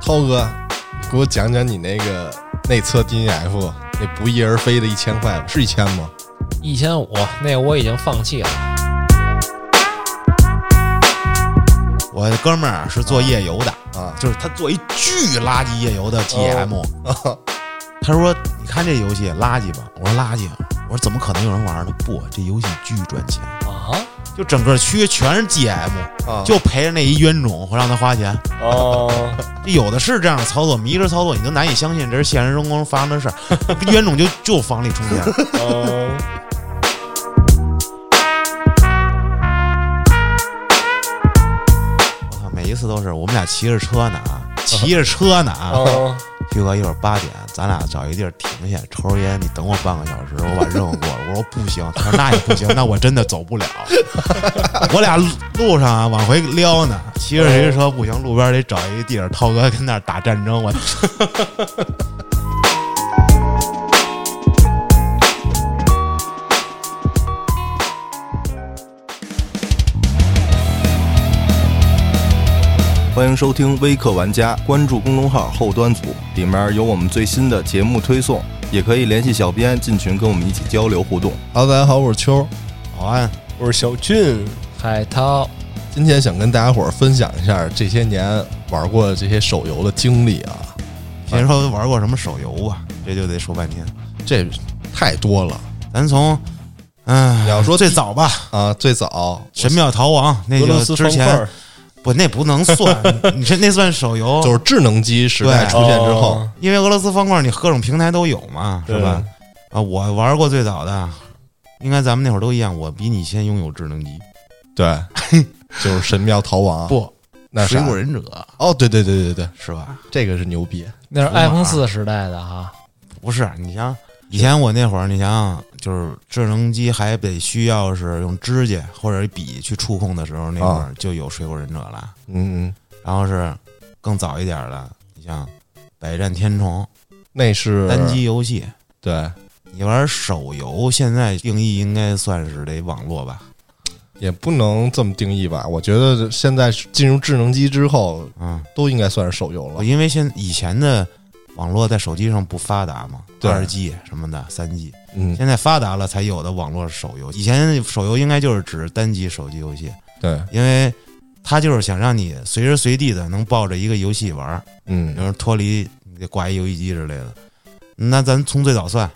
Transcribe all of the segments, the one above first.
涛哥，你给我讲讲你那个内测 DNF 那不翼而飞的一千块，是一千吗？一千五，那个我已经放弃了。我哥们儿是做夜游的，啊就是他做一巨垃圾夜游的 GM，、他说：“你看这游戏垃圾吧？”我说：“垃圾。”我说：“怎么可能有人玩呢？”不，这游戏巨赚钱，啊，就整个区全是 GM，、啊就陪着那一冤种会让他花钱。哦，有的是这样的操作，迷之操作，你都难以相信这是现实生活中发生的事儿。冤种就就房里充钱，哦，我操，每一次都是我们俩骑着车呢啊，骑着车呢啊。哦，旭哥，一会儿八点，咱俩找一地儿停下，抽根烟，你等我半个小时，我把任务过了。我说不行，他说那也不行，那我真的走不了。我俩路路上啊往回撩呢，骑着骑着车不行，路边得找一个地儿，涛哥跟那儿打战争，我欢迎收听微客玩家，关注公众号后端组，里面有我们最新的节目推送，也可以联系小编进群跟我们一起交流互动。Hello，大家好，我是秋，好安我是小俊，海涛，今天想跟大家伙儿分享一下这些年玩过的这些手游的经历啊，先说玩过什么手游吧，这就得说半天。这太多了。咱从，嗯，你要说最早吧，啊。最早。神庙逃亡那俄罗斯之前不，那不能算，你这那算手游，就是智能机时代出现之后，哦因为俄罗斯方块你各种平台都有嘛，是吧？啊，我玩过最早的，应该咱们那会儿都一样，我比你先拥有智能机。对，就是神庙逃亡。不，那水果忍者哦，对对对对对，是吧？这个是牛逼。那是 iPhone 四时代的哈。不是，你想以前我那会儿，你想想，就是智能机还得需要是用指甲或者笔去触控的时候，那会儿就有水果忍者了。嗯嗯，然后是更早一点的，你像百战天虫那是单机游戏。对，你玩手游，现在定义应该算是得网络吧？也不能这么定义吧。我觉得现在进入智能机之后，嗯，都应该算是手游了。因为现以前的网络在手机上不发达嘛，对。二 G 什么的，三 G，嗯，现在发达了才有的网络手游。以前手游应该就是指单机手机游戏，对，因为它就是想让你随时随地的能抱着一个游戏玩嗯，比嗯如脱离挂一游戏机之类的。那咱从最早算，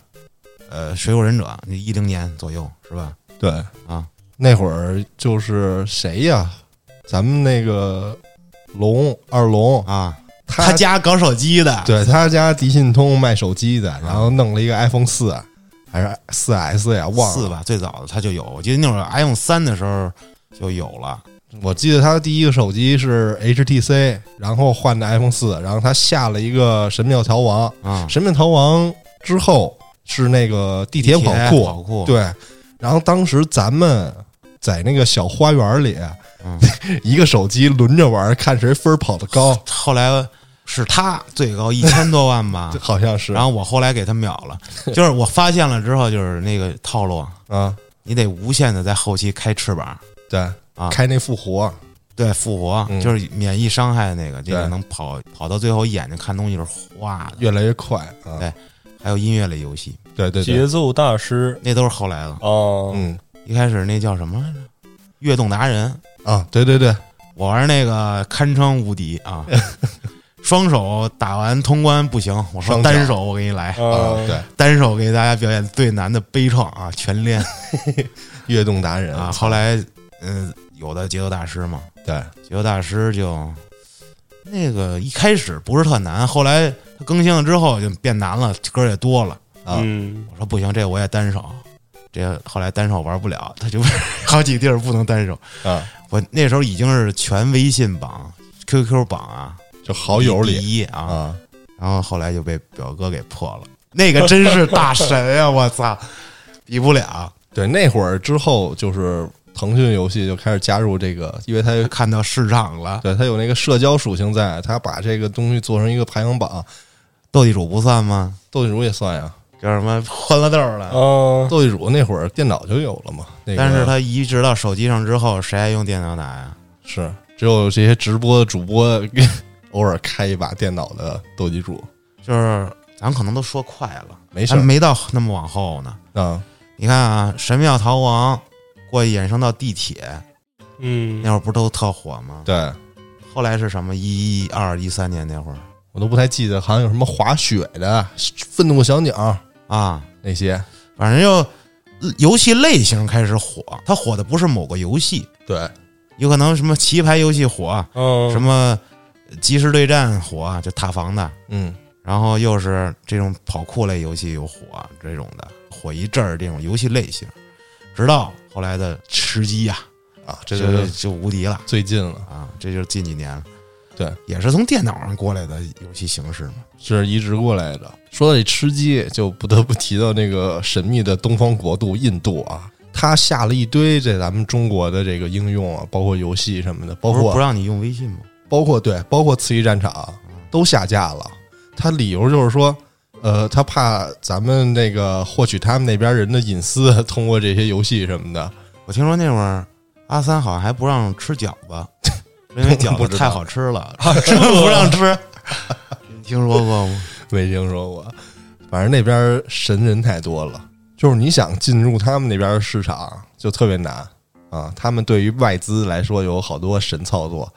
呃，水果忍者，你一零年左右是吧？对。啊，那会儿就是谁呀？咱们那个龙二龙，啊，他他家搞手机的，对他家迪信通卖手机的，然后弄了一个 iPhone 四还是四 S 呀？忘了四。吧，最早的他就有，我记得那会儿 iPhone 三的时候就有了。我记得他第一个手机是 HTC，然后换的 iPhone 四，然后他下了一个神庙逃亡。啊，神庙逃亡之后是那个地铁跑酷，跑酷，对。然后当时咱们在那个小花园里，嗯 一个手机轮着玩，看谁分跑得高，后来是他最高一千多万吧，好像是。然后我后来给他秒了，就是我发现了之后，就是那个套路，啊，你得无限的在后期开翅膀，对，啊。开那复活，对，复活、嗯。就是免疫伤害的那个，这个能跑跑到最后眼睛看东西是哗的。越来越快啊。对还有音乐类游戏，对对对。节，奏大师。那都是后来的。哦，嗯。一开始那叫什么来着？跃动达人，啊，对对对，我玩那个堪称无敌啊！双手打完通关不行，我说单手我给你来，啊嗯，对，单手给大家表演最难的悲怆啊，全练。跃动达人啊！后来嗯、有的节奏大师嘛，对，节奏大师就那个一开始不是特难，后来他更新了之后就变难了，歌也多了。啊。嗯，我说不行，这我也单手，这后来单手玩不了，他就 好几地儿不能单手。啊，我那时候已经是全微信榜、QQ 榜啊，就好友里第一啊，啊，然后后来就被表哥给破了，那个真是大神呀！我操，比不了。对，那会儿之后就是腾讯游戏就开始加入这个，因为它有看到市场了，对他有那个社交属性在，他把这个东西做成一个排行榜，斗地主不算吗？斗地主也算呀。叫什么欢乐豆了？哦，斗地主那会儿电脑就有了嘛，那个、但是它移植到手机上之后，谁还用电脑打呀？是只有这些直播的主播偶尔开一把电脑的斗地主，就是咱可能都说快了，没事儿。没到那么往后呢。嗯，你看啊，神庙逃亡过去衍生到地铁，嗯。那，会儿不是都特火吗？对。后来是什么？一二一三年那会儿。我都不太记得，好像有什么滑雪的、愤怒小鸟啊，那些，反正就游戏类型开始火。它火的不是某个游戏，对，有可能什么棋牌游戏火，嗯，什么即时对战火，就塔防的，嗯，然后又是这种跑酷类游戏又火这种的，火一阵儿这种游戏类型，直到后来的吃鸡呀、啊，这这就就无敌了最近了，啊！这就是近几年了，对，也是从电脑上过来的游戏形式嘛。是移植过来的。说到这吃鸡，就不得不提到那个神秘的东方国度印度啊，他下了一堆在咱们中国的这个应用啊，包括游戏什么的，包括不不让你用微信吗？包括对，包括刺激战场都下架了。他理由就是说，呃，他怕咱们那个获取他们那边人的隐私，通过这些游戏什么的。我听说那会儿阿三好像还不让吃饺子，因为饺子太好吃了，不让吃。你听说过吗？没听说过，反正那边神人太多了，就是你想进入他们那边市场就特别难啊。他们对于外资来说有好多神操作。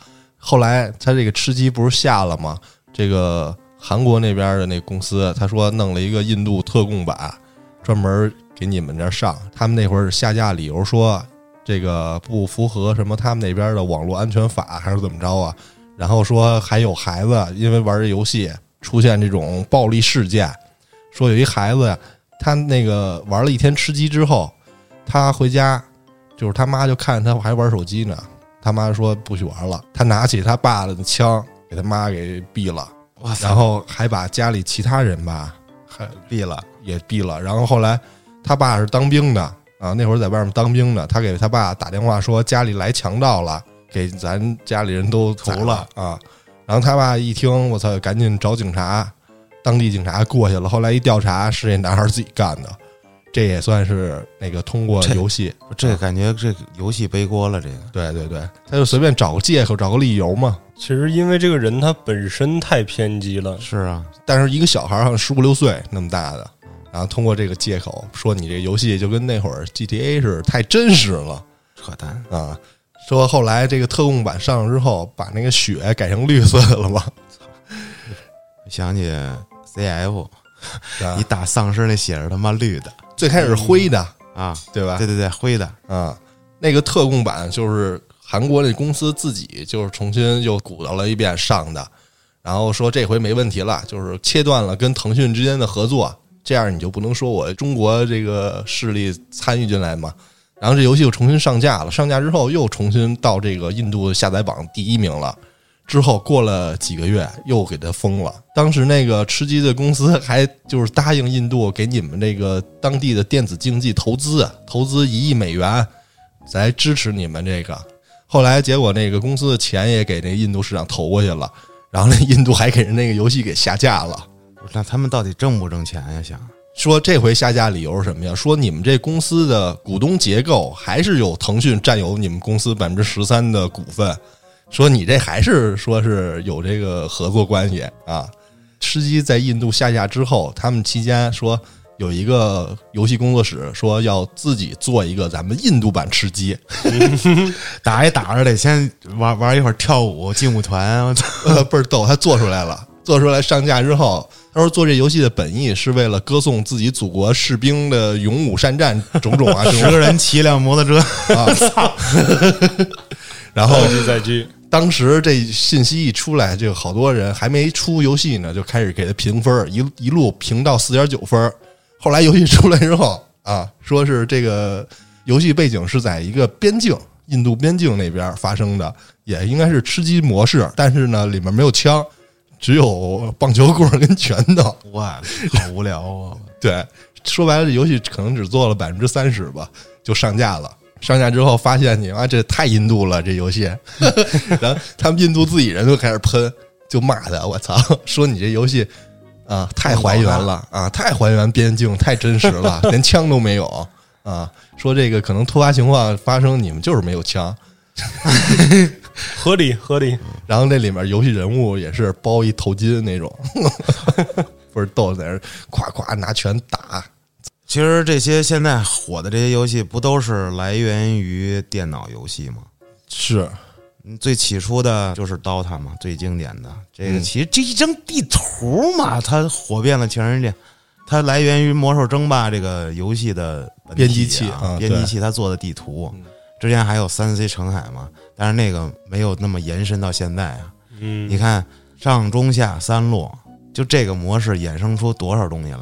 后来他这个吃鸡不是下了吗？这个韩国那边的那公司他说弄了一个印度特供版，专门给你们这上。他们那会儿下架理由说这个不符合什么他们那边的网络安全法还是怎么着啊？然后说还有孩子因为玩这游戏出现这种暴力事件，说有一孩子呀，他那个玩了一天吃鸡之后，他回家就是他妈就看他还玩手机呢，他妈说不许玩了，他拿起他爸的枪给他妈给毙了，哇塞，然后还把家里其他人吧还毙了，也毙了。然后后来他爸是当兵的啊，那会儿在外面当兵的，他给他爸打电话说家里来强盗了，给咱家里人都投了啊。然后他爸一听，我操，赶紧找警察，当地警察过去了。后来一调查，是这男孩自己干的，这也算是那个通过游戏。这个感觉这个游戏背锅了。这个对对对，他就随便找个借口，找个理由嘛。其实因为这个人他本身太偏激了，是啊，但是一个小孩儿好像十五六岁那么大的，然后通过这个借口说你这游戏就跟那会儿 GTA 似的，太真实了扯淡。啊。说后来这个特供版上了之后，把那个血改成绿色的了嘛？想起 CF，啊 你打丧尸那血是他妈绿的最开始是灰的，啊，对吧？对对对，灰的，啊，那个特供版就是韩国那公司自己就是重新又鼓捣了一遍上的，然后说这回没问题了，就是切断了跟腾讯之间的合作，这样你就不能说我中国这个势力参与进来嘛。然后这游戏又重新上架了，上架之后又重新到这个印度下载榜第一名了。之后过了几个月，又给他封了。当时那个吃鸡的公司还就是答应印度给你们这个当地的电子竞技投资，投资一亿美元，来支持你们这个。后来结果那个公司的钱也给那印度市场投过去了，然后那印度还给人那个游戏给下架了。那他们到底挣不挣钱呀？想说这回下架理由是什么呀？说你们这公司的股东结构还是有腾讯占有你们公司百分之十三的股份，说你这还是说是有这个合作关系啊。吃鸡在印度下架之后，他们期间说有一个游戏工作室说要自己做一个咱们印度版吃鸡，打一打着得先玩玩一会儿跳舞劲舞团，呃，倍儿逗，他做出来了。做出来上架之后，他说做这游戏的本意是为了歌颂自己祖国士兵的勇武善战种种啊，十个人骑辆摩托车，啊，然后当时这信息一出来，就好多人还没出游戏呢，就开始给他评分，一一路评到四点九分。后来游戏出来之后啊，说是这个游戏背景是在一个边境，印度边境那边发生的，也应该是吃鸡模式，但是呢，里面没有枪，只有棒球棍跟拳头。哇，好无聊啊！对，说白了，这游戏可能只做了百分之三十吧，就上架了。上架之后发现你妈这太印度了，这游戏，然后他们印度自己人都开始喷，就骂他，我操，说你这游戏啊太还原了 啊，太还原边境，太真实了，连枪都没有啊，说这个可能突发情况发生，你们就是没有枪。合理合理。然后那里面游戏人物也是包一头巾那种，不是逗在那儿夸夸拿拳打，其实这些现在火的这些游戏，不都是来源于电脑游戏吗？是嗯最起初的就是 DOTA 嘛，最经典的这个，嗯其实这一张地图嘛，它火遍了全世界。它来源于《魔兽争霸》这个游戏的编辑器啊啊，编辑器它做的地图嗯。之前还有三 C 澄海嘛，但是那个没有那么延伸到现在啊。嗯，你看上中下三路，就这个模式衍生出多少东西来？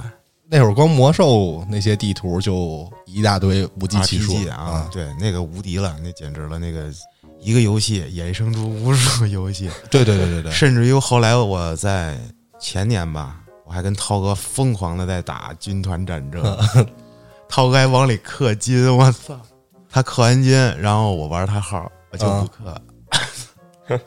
那会儿光魔兽那些地图就一大堆无计其数 RPG 啊，对，那个无敌了，那简直了，那个一个游戏衍生出无数个游戏，对对对对对，甚至于后来我在前年吧，我还跟涛哥疯狂的在打军团战争，涛哥还往里氪金，我操！他氪完金，然后我玩他号，我就不氪。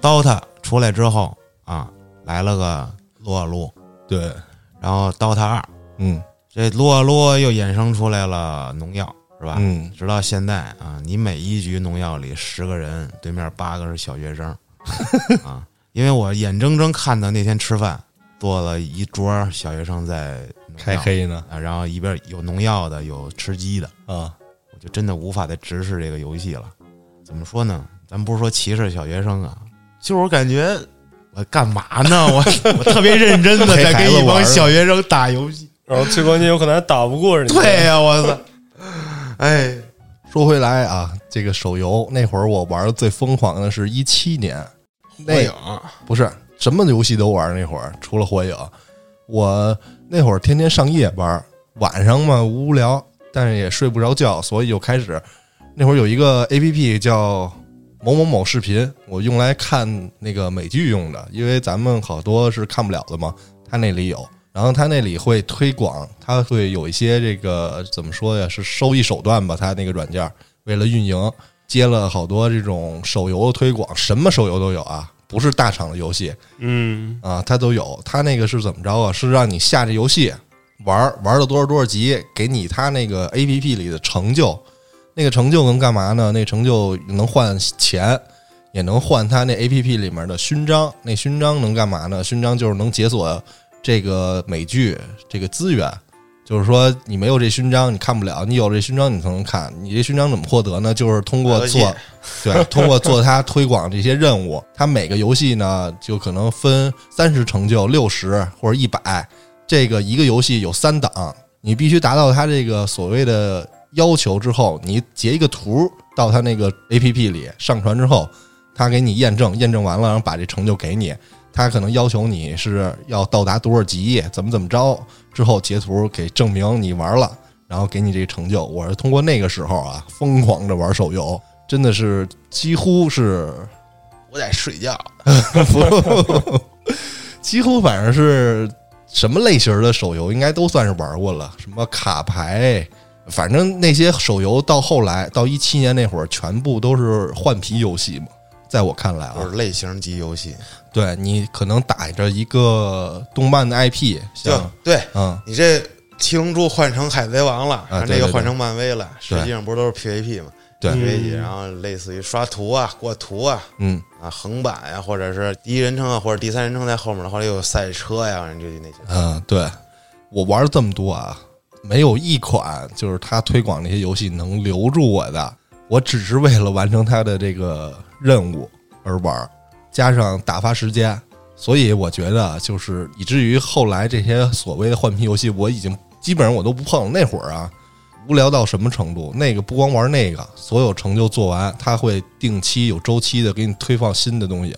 DOTA 出来之后啊，来了个撸啊撸，对，然后 DOTA 二，嗯这撸啊撸又衍生出来了农药，是吧？嗯，直到现在啊，你每一局农药里十个人，对面八个是小学生 啊，因为我眼睁睁看到那天吃饭坐了一桌小学生在开黑呢啊，然后一边有农药的，有吃鸡的，啊，我就真的无法再直视这个游戏了。怎么说呢？咱不是说歧视小学生啊，就是我感觉我干嘛呢？我 我特别认真的在 跟一帮小学生打游戏。然后最关键有可能还打不过人家。对呀、我操！哎，说回来啊，这个手游那会儿我玩的最疯狂的是一七年，那火影不是什么游戏都玩那会儿，除了火影，我那会儿天天上夜班，晚上嘛无聊，但是也睡不着觉，所以就开始那会儿有一个 A P P 叫某某某视频，我用来看那个美剧用的，因为咱们好多是看不了的嘛，他那里有。然后他那里会推广，他会有一些这个怎么说呀？是收益手段吧？他那个软件为了运营，接了好多这种手游的推广，什么手游都有啊，不是大厂的游戏嗯，啊，他都有。他那个是怎么着啊？是让你下这游戏玩儿玩了多少多少级，给你他那个 A P P 里的成就，那个成就能干嘛呢？那成就能换钱，也能换他那 A P P 里面的勋章。那勋章能干嘛呢？勋章就是能解锁这个美剧这个资源。就是说，你没有这勋章，你看不了；你有这勋章，你才能看。你这勋章怎么获得呢？就是通过做，对，通过做它推广这些任务。它每个游戏呢，就可能分三十成就、六十或者一百。这个一个游戏有三档，你必须达到它这个所谓的要求之后，你截一个图到它那个 A P P 里上传之后，它给你验证，验证完了，然后把这成就给你。他可能要求你是要到达多少级，怎么怎么着，之后截图给证明你玩了，然后给你这个成就。我是通过那个时候啊，疯狂的玩手游，真的是几乎是我在睡觉。几乎反正是什么类型的手游，应该都算是玩过了。什么卡牌，反正那些手游到后来到一七年那会儿，全部都是换皮游戏嘛。在我看来啊就，是类型级游戏，对你可能打着一个动漫的 IP，就像对嗯，你这七龙珠换成海贼王了，这个换成漫威了，实对际上不是都是 PVP 吗对？PVP，嗯然后类似于刷图啊、过图啊、嗯，啊横版呀、或者是第一人称啊，或者第三人称在后面的话，又有赛车呀，就那些。嗯，对我玩了这么多啊，没有一款就是他推广那些游戏能留住我的。我只是为了完成他的这个任务而玩，加上打发时间，所以我觉得就是以至于后来这些所谓的换皮游戏，我已经基本上我都不碰。那会儿啊，无聊到什么程度？那个不光玩那个，所有成就做完，他会定期有周期的给你推放新的东西。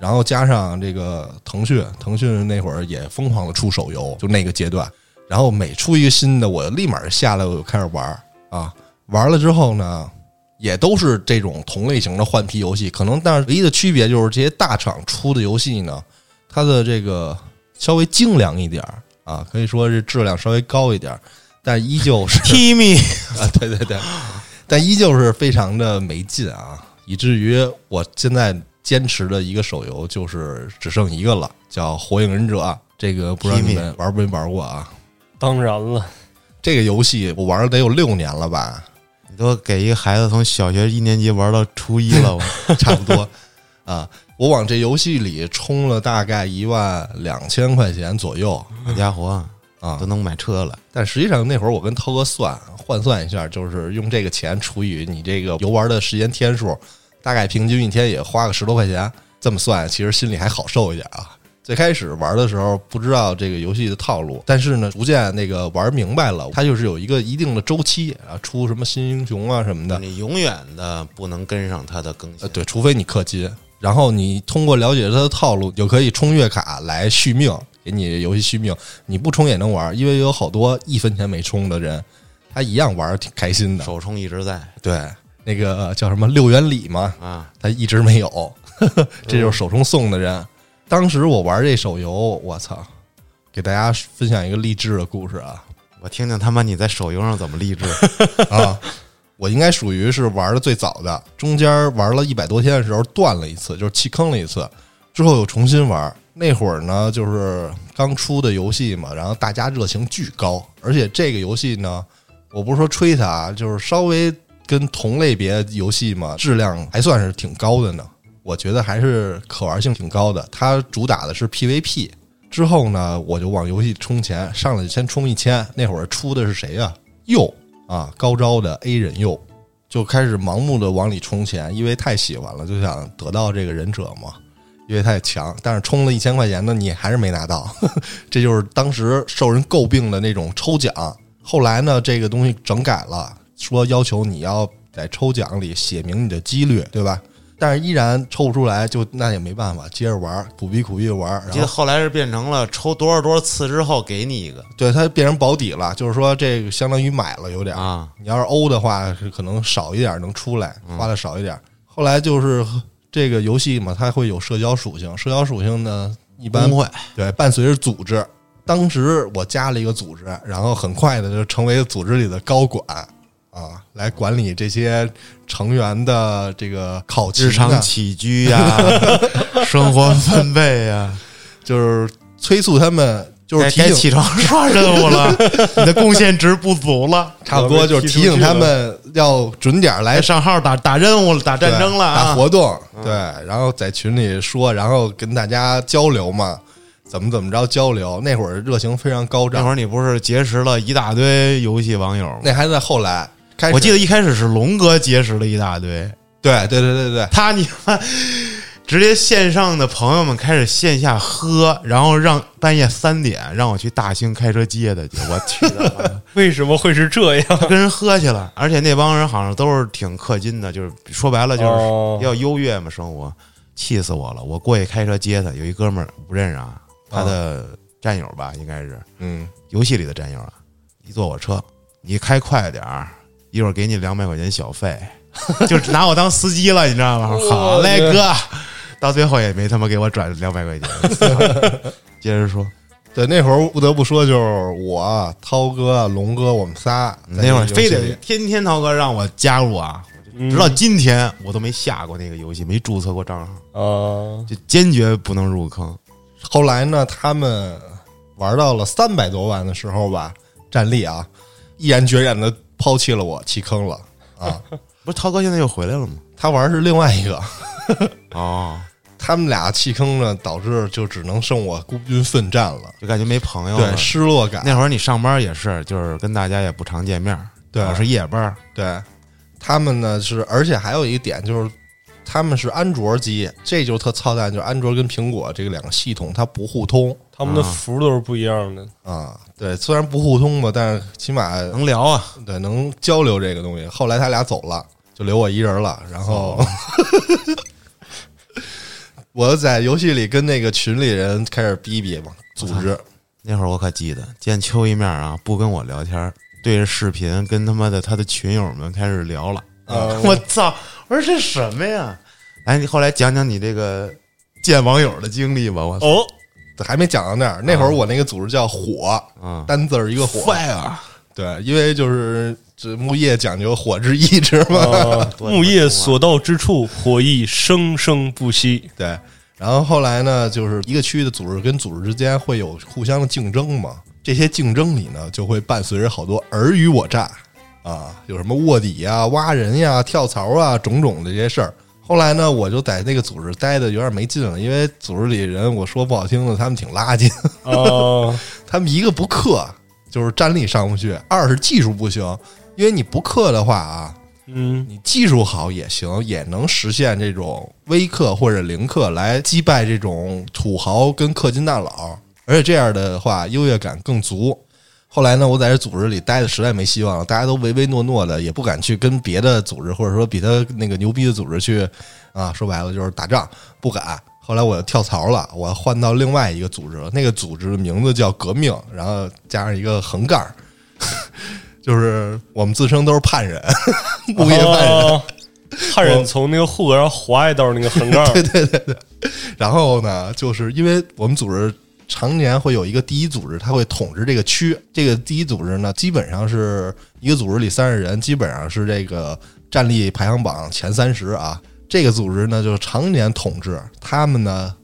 然后加上这个腾讯，腾讯那会儿也疯狂的出手游，就那个阶段。然后每出一个新的，我立马下来，我就开始玩啊。玩了之后呢，也都是这种同类型的换皮游戏。可能但是唯一的区别就是这些大厂出的游戏呢，它的这个稍微精良一点儿啊，可以说是质量稍微高一点儿，但依旧是，timi 啊，对对对，但依旧是非常的没劲啊，以至于我现在坚持的一个手游就是只剩一个了，叫《火影忍者》。这个不知道你们玩没玩过啊？当然了，这个游戏我玩了得有六年了吧？都给一个孩子从小学一年级玩到初一了，我 差不多 啊。我往这游戏里充了大概一万两千块钱左右好家伙啊都，能买车了。但实际上那会儿我跟涛哥算换算一下，就是用这个钱除以你这个游玩的时间天数，大概平均一天也花个十多块钱。这么算，其实心里还好受一点啊。最开始玩的时候不知道这个游戏的套路，但是呢，逐渐那个玩明白了，它就是有一个一定的周期啊，出什么新英雄啊什么的，你永远的不能跟上它的更呃，新。对，除非你氪金，然后你通过了解它的套路，就可以充月卡来续命，给你游戏续命。你不充也能玩，因为有好多一分钱没充的人，他一样玩儿挺开心的。首充一直在对，那个叫什么六元礼嘛，啊，他一直没有，这就是首充送的人。当时我玩这手游，我操，给大家分享一个励志的故事啊我听听他妈你在手游上怎么励志？啊！我应该属于是玩的最早的，中间玩了一百多天的时候断了一次，就是弃坑了一次，之后又重新玩。那会儿呢，就是刚出的游戏嘛，然后大家热情巨高，而且这个游戏呢，我不是说吹它啊，就是稍微跟同类别游戏嘛，质量还算是挺高的呢。我觉得还是可玩性挺高的。它主打的是 PVP，之后呢，我就往游戏充钱，上来就先充一千。那会儿出的是谁呀、鼬啊，高招的 A 忍鼬，就开始盲目的往里充钱，因为太喜欢了，就想得到这个忍者嘛，因为太强。但是充了一千块钱呢，你还是没拿到，这就是当时受人诟病的那种抽奖。后来呢，这个东西整改了，说要求你要在抽奖里写明你的几率，对吧？但是依然抽不出来，就那也没办法，接着玩，苦逼苦逼的玩。然后记得后来是变成了抽多少多少次之后给你一个对它变成保底了，就是说这个相当于买了有点儿啊，你要是欧的话，是可能少一点能出来，花的少一点。后来就是这个游戏嘛，它会有社交属性，社交属性呢一般工会对伴随着组织。当时我加了一个组织，然后很快的就成为组织里的高管啊，来管理这些成员的这个考勤日常啊，起居呀、生活分配呀、就是催促他们，就是该提醒起床刷任务了，你的贡献值不足了，差不多就是提醒他们要准点来来上号打打任务了，打战争了对打啊！活动，对，然后在群里说，然后跟大家交流嘛，怎么怎么着交流。那会儿热情非常高涨，那会儿你不是结识了一大堆游戏网友吗？那还在后来开始，我记得一开始是龙哥结识了一大堆，对对对对对，他你妈直接线上的朋友们开始线下喝，然后让半夜三点让我去大兴开车接他去，我去他妈的！为什么会是这样？跟人喝去了，而且那帮人好像都是挺氪金的，就是说白了就是哦。要优越嘛，生活气死我了！我过去开车接他，有一哥们儿不认识啊，他的战友吧，应该是。嗯，游戏里的战友啊，一坐我车，你开快点儿，一会儿给你两百块钱小费，就拿我当司机了，你知道吗？好嘞，哥，到最后也没他妈给我转两百块钱。接着说，对，那会儿不得不说，就是我、涛哥、龙哥，我们仨那会儿非得天天涛哥让我加入啊，嗯直到今天我都没下过那个游戏，没注册过账号，啊，就坚决不能入坑。后来呢，他们玩到了三百多万的时候吧，战力啊，毅然决然的抛弃了我，弃坑了啊。不是涛哥现在又回来了吗？他玩的是另外一个，哦，他们俩弃坑了，导致就只能剩我孤军奋战了，就感觉没朋友了对，。失落感。那会儿你上班也是，就是跟大家也不常见面儿，对老是夜班。对，他们呢是，而且还有一点就是，他们是安卓机，这就特操蛋，就是安卓跟苹果这个两个系统它不互通他们的服都是不一样的。啊。对，虽然不互通吧，但是起码能聊啊，对能交流这个东西。后来他俩走了，就留我一人了，然后。我在游戏里跟那个群里人开始逼逼嘛，组织那会儿我可记得见秋一面啊，不跟我聊天，对着视频跟他妈的他的群友们开始聊了。啊，我操！我说这什么呀？哎，你后来讲讲你这个见网友的经历吧。我操哦，还没讲到那儿。那会儿我那个组织叫火，啊单字儿一个火，，fire 对，因为就是这木叶讲究火之意志嘛，木叶所到之处，火亦生生不息。对。然后后来呢，就是一个区域的组织跟组织之间会有互相的竞争嘛，这些竞争里呢，就会伴随着好多尔虞我诈啊，有什么卧底呀、挖人呀、跳槽啊，种种的这些事儿。后来呢，我就在那个组织待的有点没劲了，因为组织里人，我说不好听的，他们挺垃圾，哦，他们一个不氪，就是战力上不去；二是技术不行，因为你不氪的话啊，嗯，你技术好也行，也能实现这种微氪或者零氪来击败这种土豪跟氪金大佬，而且这样的话优越感更足。后来呢，我在这组织里待的实在没希望了，大家都唯唯诺诺的，也不敢去跟别的组织或者说比他那个牛逼的组织去啊，说白了就是打仗，不敢。后来我就跳槽了，我换到另外一个组织了，那个组织的名字叫革命，然后加上一个横杠，就是我们自称都是叛人，木叶叛人。哦汉人从那个户口上划一道那个横杠，对对对对然后呢，就是因为我们组织常年会有一个第一组织，它会统治这个区。这个第一组织呢，基本上是一个组织里三十人，基本上是这个战力排行榜前三十啊。这个组织呢，就是常年统治。他们呢，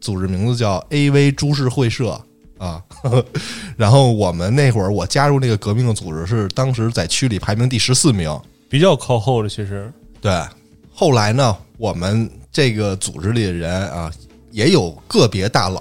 组织名字叫 AV 株式会社啊。然后我们那会儿我加入那个革命的组织，是当时在区里排名第十四名。比较靠后的，其实对，后来呢，我们这个组织里的人啊，也有个别大佬，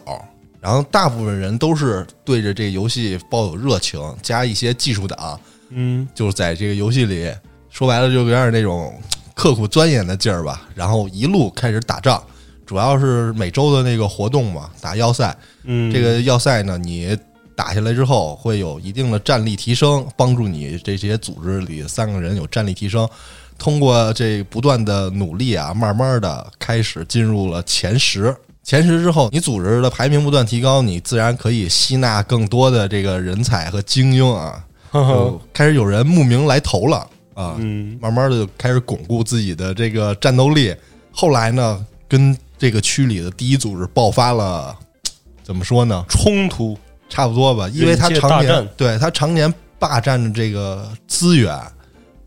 然后大部分人都是对着这个游戏抱有热情，加一些技术党，嗯，就是在这个游戏里，说白了就有点那种刻苦钻研的劲儿吧。然后一路开始打仗，主要是每周的那个活动嘛，打要塞。嗯，这个要塞呢，你打下来之后会有一定的战力提升，帮助你这些组织里三个人有战力提升。通过这不断的努力啊，慢慢的开始进入了前十。前十之后，你组织的排名不断提高，你自然可以吸纳更多的这个人才和精英啊，就开始有人慕名来投了啊。嗯，慢慢的就开始巩固自己的这个战斗力。后来呢，跟这个区里的第一组织爆发了，怎么说呢？冲突，差不多吧，因为他常年对他常年霸占着这个资源，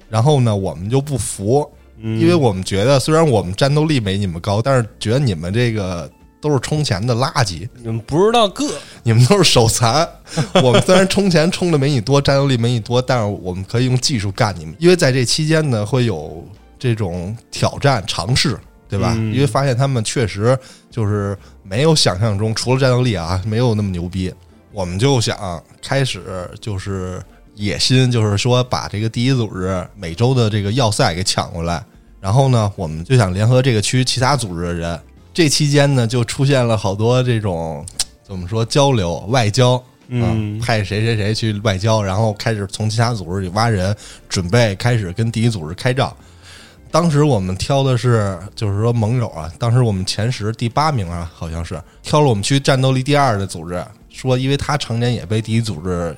然后呢，我们就不服，嗯，因为我们觉得虽然我们战斗力没你们高，但是觉得你们这个都是充钱的垃圾，你们不知道个，你们都是手残。我们虽然充钱充的没你多，战斗力没你多，但是我们可以用技术干你们。因为在这期间呢，会有这种挑战尝试，对吧？嗯因为发现他们确实就是没有想象中，除了战斗力啊，没有那么牛逼。我们就想开始就是野心，就是说把这个第一组织每周的这个要塞给抢过来。然后呢，我们就想联合这个区其他组织的人。这期间呢，就出现了好多这种 怎么说交流、外交，啊嗯，派谁谁谁去外交，然后开始从其他组织里挖人，准备开始跟第一组织开仗。当时我们挑的是，就是说盟友啊，当时我们前十第八名啊，好像是挑了我们区战斗力第二的组织，说因为他常年也被第一组织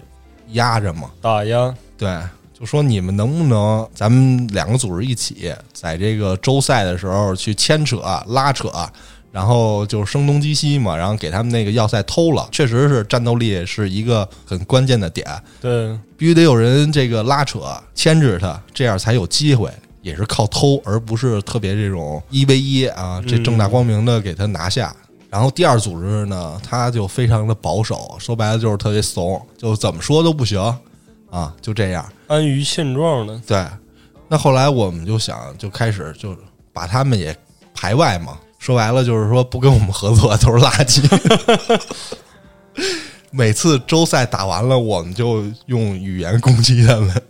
压着嘛，打压，对，就说你们能不能咱们两个组织一起在这个周赛的时候去牵扯、拉扯，然后就是声东击西嘛，然后给他们那个要塞偷了，确实是战斗力是一个很关键的点，对，必须得有人这个拉扯牵制他，这样才有机会。也是靠偷，而不是特别这种一 v 一啊，这正大光明的给他拿下。然后第二组织呢，他就非常的保守，说白了就是特别怂，就怎么说都不行啊，就这样。安于现状的，对，那后来我们就想，就开始就把他们也排外嘛。说白了就是说不跟我们合作都是垃圾。每次周赛打完了，我们就用语言攻击他们。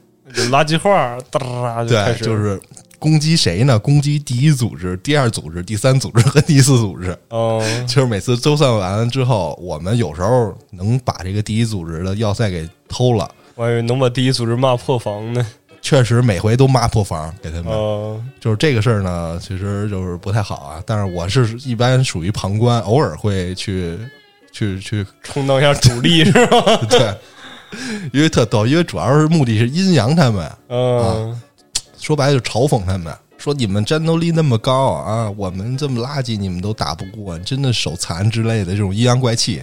垃圾话，哒哒哒就开对，始，就是攻击谁呢？攻击第一组织、第二组织、第三组织和第四组织。哦，就是每次周赛完了之后，我们有时候能把这个第一组织的要塞给偷了。我以为能把第一组织骂破防呢，确实每回都骂破防给他们。哦，就是这个事儿呢，其实就是不太好啊。但是我是一般属于旁观，偶尔会去去去，充当一下主力是吧？对，因为特逗，因为主要是目的是阴阳他们，嗯，说白了就嘲讽他们，说你们战斗力那么高啊，我们这么垃圾，你们都打不过，真的手残之类的这种阴阳怪气。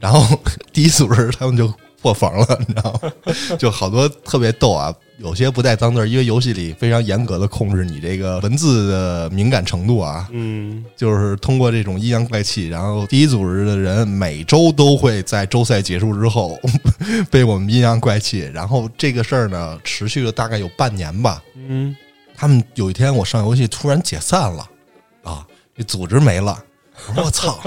然后第一组织他们就破防了，你知道吗？就好多特别逗啊，有些不带脏字，因为游戏里非常严格的控制你这个文字的敏感程度啊。嗯，就是通过这种阴阳怪气，然后第一组织的人每周都会在周赛结束之后 被我们阴阳怪气。然后这个事儿呢，持续了大概有半年吧。嗯，他们有一天我上游戏突然解散了，啊，这组织没了。我操！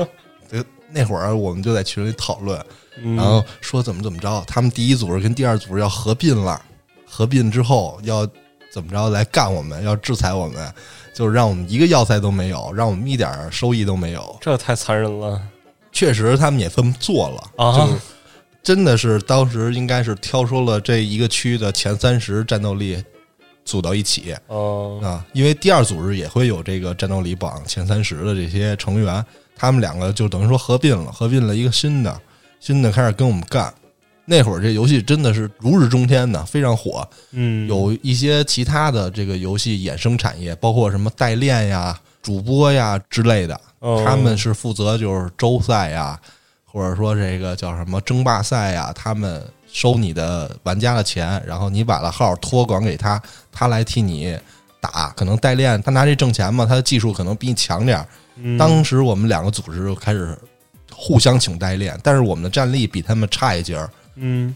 这那会儿我们就在群里讨论，然后说怎么怎么着，他们第一组织跟第二组织要合并了，合并之后要怎么着来干我们，要制裁我们，就是让我们一个要塞都没有，让我们一点儿收益都没有。这太残忍了确实，他们也这么做了，啊！就是真的是当时应该是挑出了这一个区的前三十战斗力组到一起哦，啊，因为第二组织也会有这个战斗力榜前三十的这些成员，他们两个就等于说合并了，合并了一个新的，新的开始跟我们干。那会儿这游戏真的是如日中天的，非常火。嗯，有一些其他的这个游戏衍生产业，包括什么代练呀、主播呀之类的，哦他们是负责就是周赛呀，或者说这个叫什么争霸赛呀，他们收你的玩家的钱，然后你把了号托管给他，他来替你打。可能代练他拿这挣钱嘛，他的技术可能比你强点儿。嗯当时我们两个组织就开始互相请代练，但是我们的战力比他们差一截儿。嗯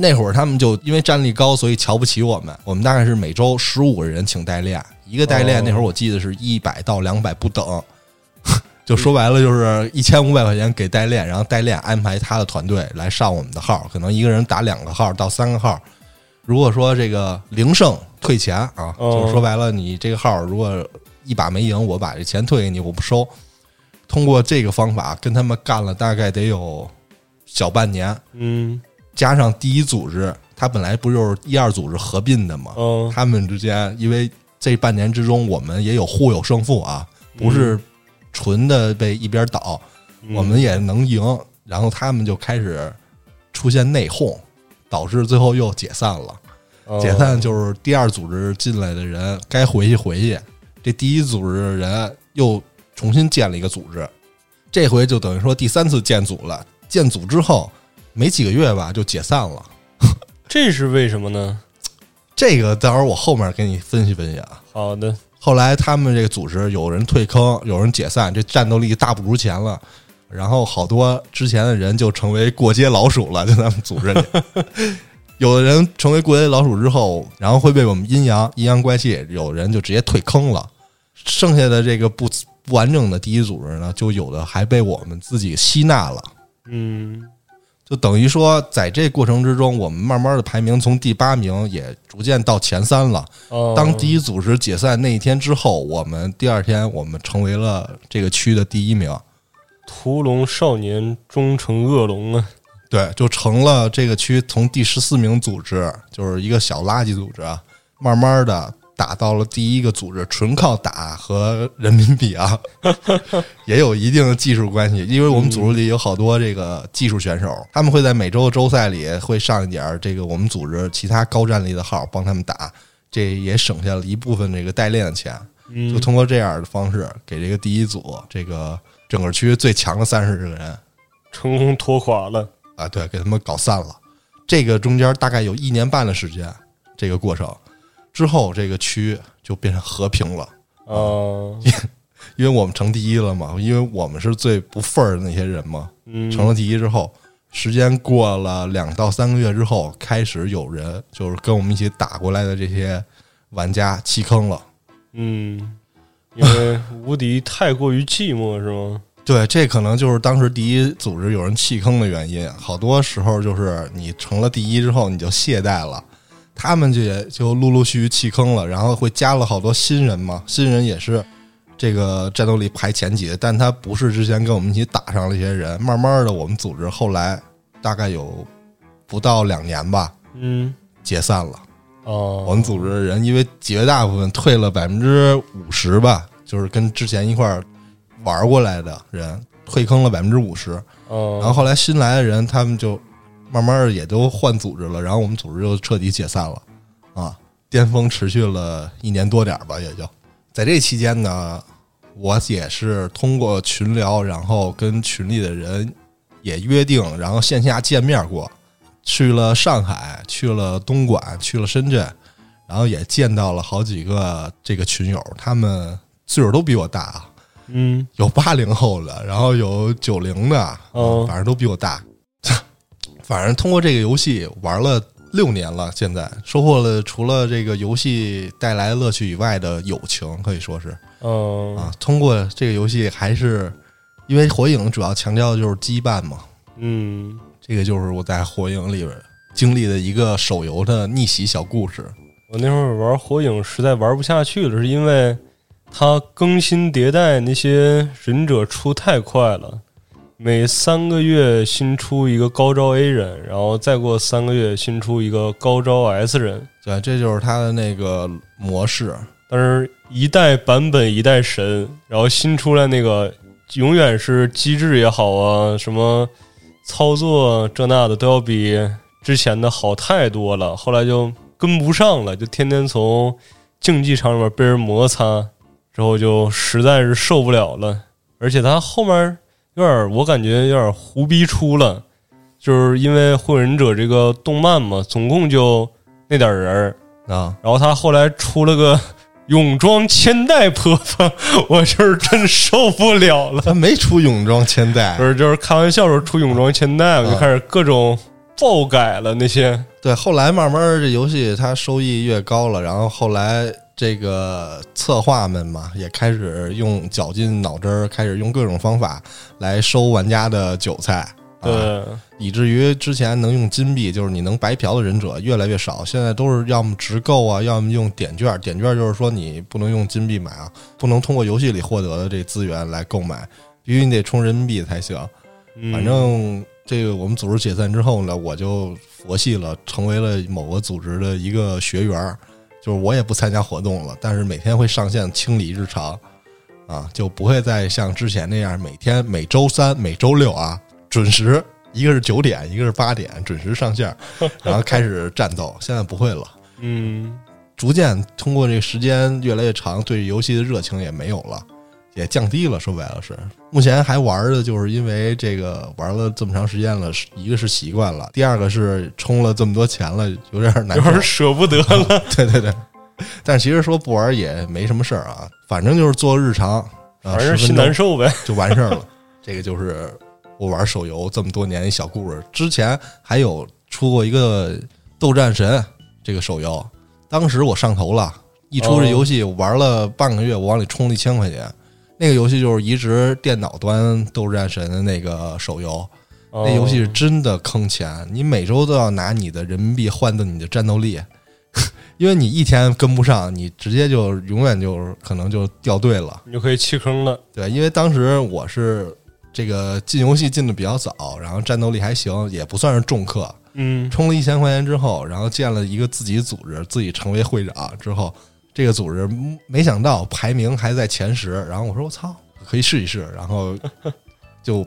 那会儿他们就因为战力高，所以瞧不起我们。我们大概是每周十五个人请代练，一个代练哦那会儿我记得是一百到两百不等，就说白了就是一千五百块钱给代练，然后代练安排他的团队来上我们的号，可能一个人打两个号到三个号。如果说这个零胜退钱啊，哦就是说白了，你这个号如果一把没赢，我把这钱退给你，我不收。通过这个方法跟他们干了大概得有小半年，嗯。加上第一组织，它本来不就是一二组织合并的嘛，嗯。他们之间，因为这半年之中，我们也有互有胜负啊，不是纯的被一边倒，嗯。我们也能赢。然后他们就开始出现内讧，导致最后又解散了。哦。解散就是第二组织进来的人该回去回去，这第一组织的人又重新建了一个组织，这回就等于说第三次建组了。建组之后没几个月吧，就解散了。这是为什么呢？这个到时候我后面给你分析分析啊。好的，后来他们这个组织有人退坑，有人解散，这战斗力大不如前了。然后好多之前的人就成为过街老鼠了，就咱们组织里。有的人成为过街老鼠之后，然后会被我们阴阳阴阳怪气，有人就直接退坑了。剩下的这个不不完整的第一组织呢，就有的还被我们自己吸纳了。嗯就等于说，在这过程之中，我们慢慢的排名从第八名也逐渐到前三了。哦，当第一组织解散那一天之后，我们第二天我们成为了这个区的第一名，屠龙少年终成恶龙啊！对，就成了这个区从第十四名组织，就是一个小垃圾组织啊，慢慢的打到了第一个组织，纯靠打和人民币啊，也有一定的技术关系，因为我们组织里有好多这个技术选手，他们会在每周的周赛里会上一点儿这个我们组织其他高战力的号帮他们打，这也省下了一部分这个代练的钱。嗯就通过这样的方式，给这个第一组这个整个区最强的三十个人成功拖垮了。啊，对，给他们搞散了。这个中间大概有一年半的时间，这个过程之后，这个区就变成和平了，啊，因为我们成第一了嘛，因为我们是最不份儿的那些人嘛。嗯，成了第一之后，时间过了两到三个月之后，开始有人就是跟我们一起打过来的这些玩家弃坑了。嗯，因为无敌太过于寂寞是吗？对，这可能就是当时第一组织有人弃坑的原因。好多时候就是你成了第一之后，你就懈怠了，他们就也就陆陆续续弃坑了，然后会加了好多新人嘛。新人也是这个战斗力排前几的，但他不是之前跟我们一起打上了一些人。慢慢的，我们组织后来大概有不到两年吧，嗯，解散了。哦，我们组织的人，因为绝大部分退了百分之五十吧，就是跟之前一块儿玩过来的人退坑了百分之五十。哦，然后后来新来的人，他们就慢慢的也都换组织了，然后我们组织就彻底解散了，啊，巅峰持续了一年多点儿吧，也就。在这期间呢，我也是通过群聊，然后跟群里的人也约定，然后线下见面过，去了上海，去了东莞，去了深圳，然后也见到了好几个这个群友，他们岁数都比我大啊，嗯，有八零后的，然后有九零的，哦反正都比我大。反正通过这个游戏玩了六年了，现在收获了除了这个游戏带来乐趣以外的友情，可以说是嗯啊。通过这个游戏，还是因为火影主要强调的就是羁绊嘛，嗯，这个就是我在火影里边经历的一个手游的逆袭小故事。我那会儿玩火影实在玩不下去了，是因为它更新迭代那些忍者出太快了，每三个月新出一个高招 A 人，然后再过三个月新出一个高招 S 人，对，这就是它的那个模式。但是一代版本一代神，然后新出来那个永远是机制也好啊，什么操作这那的都要比之前的好太多了。后来就跟不上了，就天天从竞技场里面被人摩擦，之后就实在是受不了了。而且他后面有点，我感觉有点胡逼出了，就是因为《火影忍者》这个动漫嘛，总共就那点人儿，啊，然后他后来出了个泳装千代婆婆，我就是真受不了了。他没出泳装千代不，是，就是开玩笑时候出泳装千代，我就开始各种爆改了那些。对，后来慢慢儿这游戏它收益越高了，然后后来这个策划们嘛，也开始用绞尽脑汁儿，开始用各种方法来收玩家的韭菜。啊，对，以至于之前能用金币，就是你能白嫖的忍者越来越少，现在都是要么直购啊，要么用点券。点券就是说你不能用金币买啊，不能通过游戏里获得的这资源来购买，必须你得充人民币才行。嗯反正这个我们组织解散之后呢，我就佛系了，成为了某个组织的一个学员儿，就是我也不参加活动了，但是每天会上线清理日常，啊，就不会再像之前那样每天每周三、每周六啊准时，一个是九点，一个是八点准时上线，然后开始战斗。现在不会了。嗯，逐渐通过这个时间越来越长，对游戏的热情也没有了，也降低了。说白了是，目前还玩的就是因为这个玩了这么长时间了，是一个是习惯了，第二个是充了这么多钱了，有点难受有点。舍不得了。对对对，但其实说不玩也没什么事儿啊，反正就是做日常，啊反正心分难受呗。就完事儿了。这个就是我玩手游这么多年一小故事。之前还有出过一个《斗战神》这个手游，当时我上头了，一出这游戏我玩了半个月，我往里充了一千块钱。那个游戏就是移植电脑端《斗战神》的那个手游，那那游戏是真的坑钱，你每周都要拿你的人民币换的你的战斗力，因为你一天跟不上，你直接就永远就可能就掉队了。你就可以弃坑了。对，因为当时我是这个进游戏进的比较早，然后战斗力还行，也不算是重氪。嗯，充了一千块钱之后，然后建了一个自己组织，自己成为会长之后，这个组织嗯没想到排名还在前十。然后我说我操，可以试一试，然后就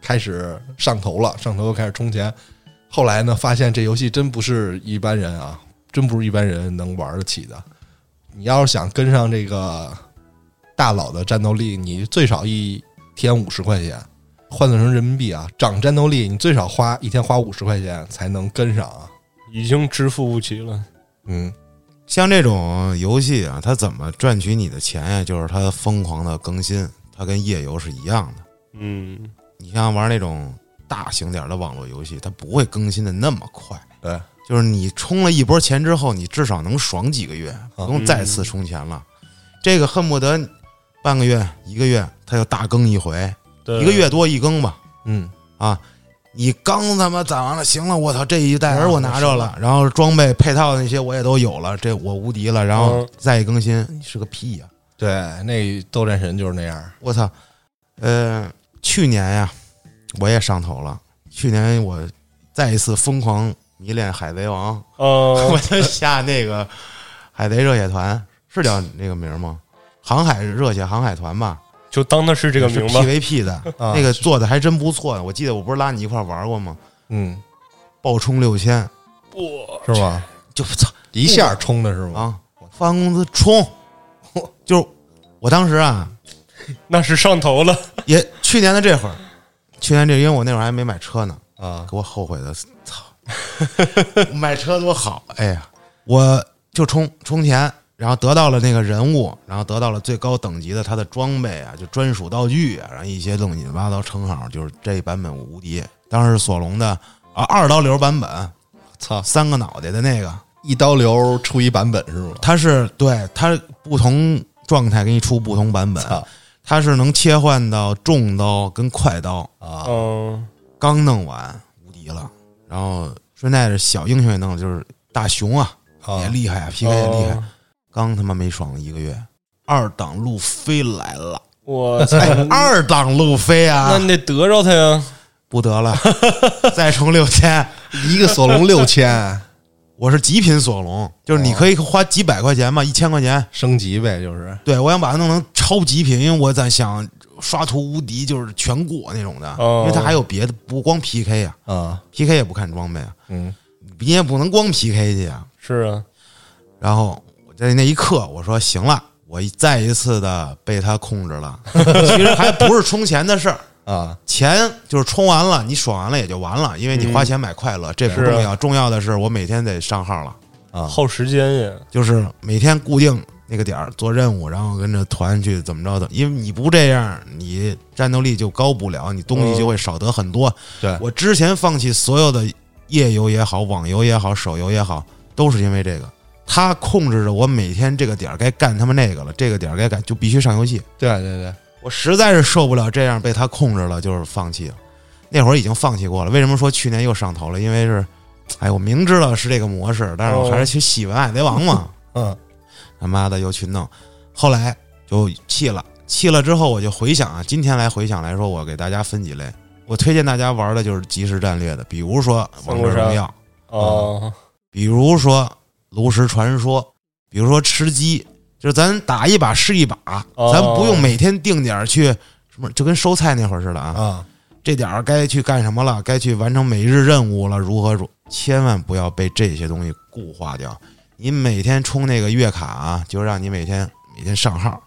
开始上头了，上头又开始充钱。后来呢，发现这游戏真不是一般人啊，真不是一般人能玩得起的。你要是想跟上这个大佬的战斗力，你最少一天五十块钱，换算成人民币啊，涨战斗力你最少花一天花五十块钱才能跟上啊。已经支付不起了。嗯，像这种游戏啊，它怎么赚取你的钱呀？就是它疯狂的更新，它跟页游是一样的。嗯，你像玩那种大型点的网络游戏，它不会更新的那么快。对，就是你充了一波钱之后，你至少能爽几个月，不用再次充钱了。这个恨不得半个月、一个月，它就大更一回，一个月多一更吧。嗯，啊，你刚他妈攒完了，行了，我操，这一代人我拿着是了，然后装备配套的那些我也都有了，这我无敌了，然后嗯再一更新，是个屁呀、对，那斗战神就是那样。我操，呃，去年呀，我也上头了。去年我再一次疯狂迷恋海贼王，哦我呃，就下那个海贼热血团，是叫那个名吗？航海热血航海团吧，就当它是这个名吧。PVP 的，啊那个做的还真不错。我记得我不是拉你一块儿玩过吗？嗯，爆冲六千，哇，是吧？就操一下冲的是吗？啊！发完工资冲，就是我当时啊，那是上头了。也去年的这会儿，去年这因为我那会儿还没买车呢，啊，给我后悔的，操！买车多好，哎呀，我就充充钱，然后得到了那个人物，然后得到了最高等级的他的装备啊，就专属道具啊，然后一些乱七八糟称号，就是这版本无敌。当时索隆的啊，二刀流版本，操，三个脑袋的那个，一刀流出一版本是吗？它是对它不同状态给你出不同版本，操。它是能切换到重刀跟快刀，啊，嗯，刚弄完无敌了。然后顺带着小英雄也弄了，就是大熊啊啊。也厉害啊，PK 也厉害。哦，刚他妈没爽一个月，二档路飞来了，我 操，二档路飞啊那，你得得着他呀。不得了，再充六千。一个索隆六千，我是极品索隆，就是你可以花几百块钱嘛，一千块钱。升级呗，就是对我想把它弄成超极品，因为我在想刷图无敌，就是全过那种的。哦因为它还有别的，不光 PK 啊啊，，PK 也不看装备啊，嗯你也不能光 PK 去啊。是啊，然后我在那一刻，我说行了，我再一次的被他控制了。其实还不是充钱的事儿，啊，钱就是充完了，你爽完了也就完了，因为你花钱买快乐，这不重要。重要的是我每天得上号了。啊耗时间呀。就是每天固定那个点儿做任务，然后跟着团去怎么着的。因为你不这样，你战斗力就高不了，你东西就会少得很多。对我之前放弃所有的夜游也好，网游也好，手游也好，都是因为这个。他控制着我每天这个点儿该干他们那个了，这个点儿该干就必须上游戏。对对对，我实在是受不了这样被他控制了，就是放弃了。那会儿已经放弃过了，为什么说去年又上头了？因为是，哎，我明知道是这个模式，但是我还是去喜欢《海贼王》嘛。嗯他妈的又去弄，后来就弃了，弃了之后我就回想啊，今天来回想来说，我给大家分几类，我推荐大家玩的就是即时战略的，比如说《王者荣耀》，哦，比如说《炉石传说》，比如说吃鸡，就是咱打一把是一把，哦咱不用每天定点去什么，就跟收菜那会儿似的啊，啊，这点儿该去干什么了，该去完成每日任务了，如何如，千万不要被这些东西固化掉。你每天充那个月卡啊，就让你每天每天上号，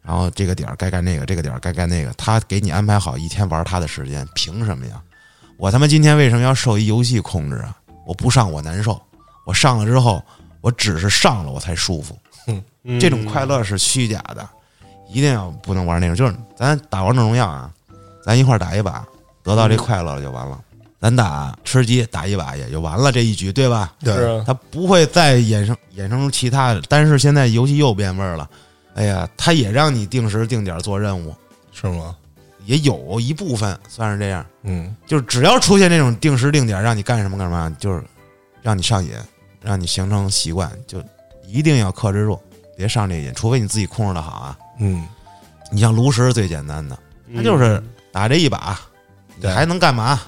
然后这个点儿该干那个，这个点儿该干那个，他给你安排好一天玩他的时间，凭什么呀？我他妈今天为什么要受一游戏控制啊？我不上我难受，我上了之后，我只是上了我才舒服。嗯这种快乐是虚假的，一定要不能玩那种。就是咱打王者荣耀啊，咱一块儿打一把，得到这快乐了就完了。咱打吃鸡打一把也就完了这一局，对吧？对，啊它不会再衍生衍生出其他的。但是现在游戏又变味儿了，哎呀，它也让你定时定点做任务，是吗？也有一部分算是这样。嗯就是只要出现这种定时定点让你干什么干什么，就是让你上瘾，让你形成习惯，就一定要克制住，别上这瘾，除非你自己控制的好啊。嗯，你像炉石是最简单的，它就是打这一把，你还能干嘛？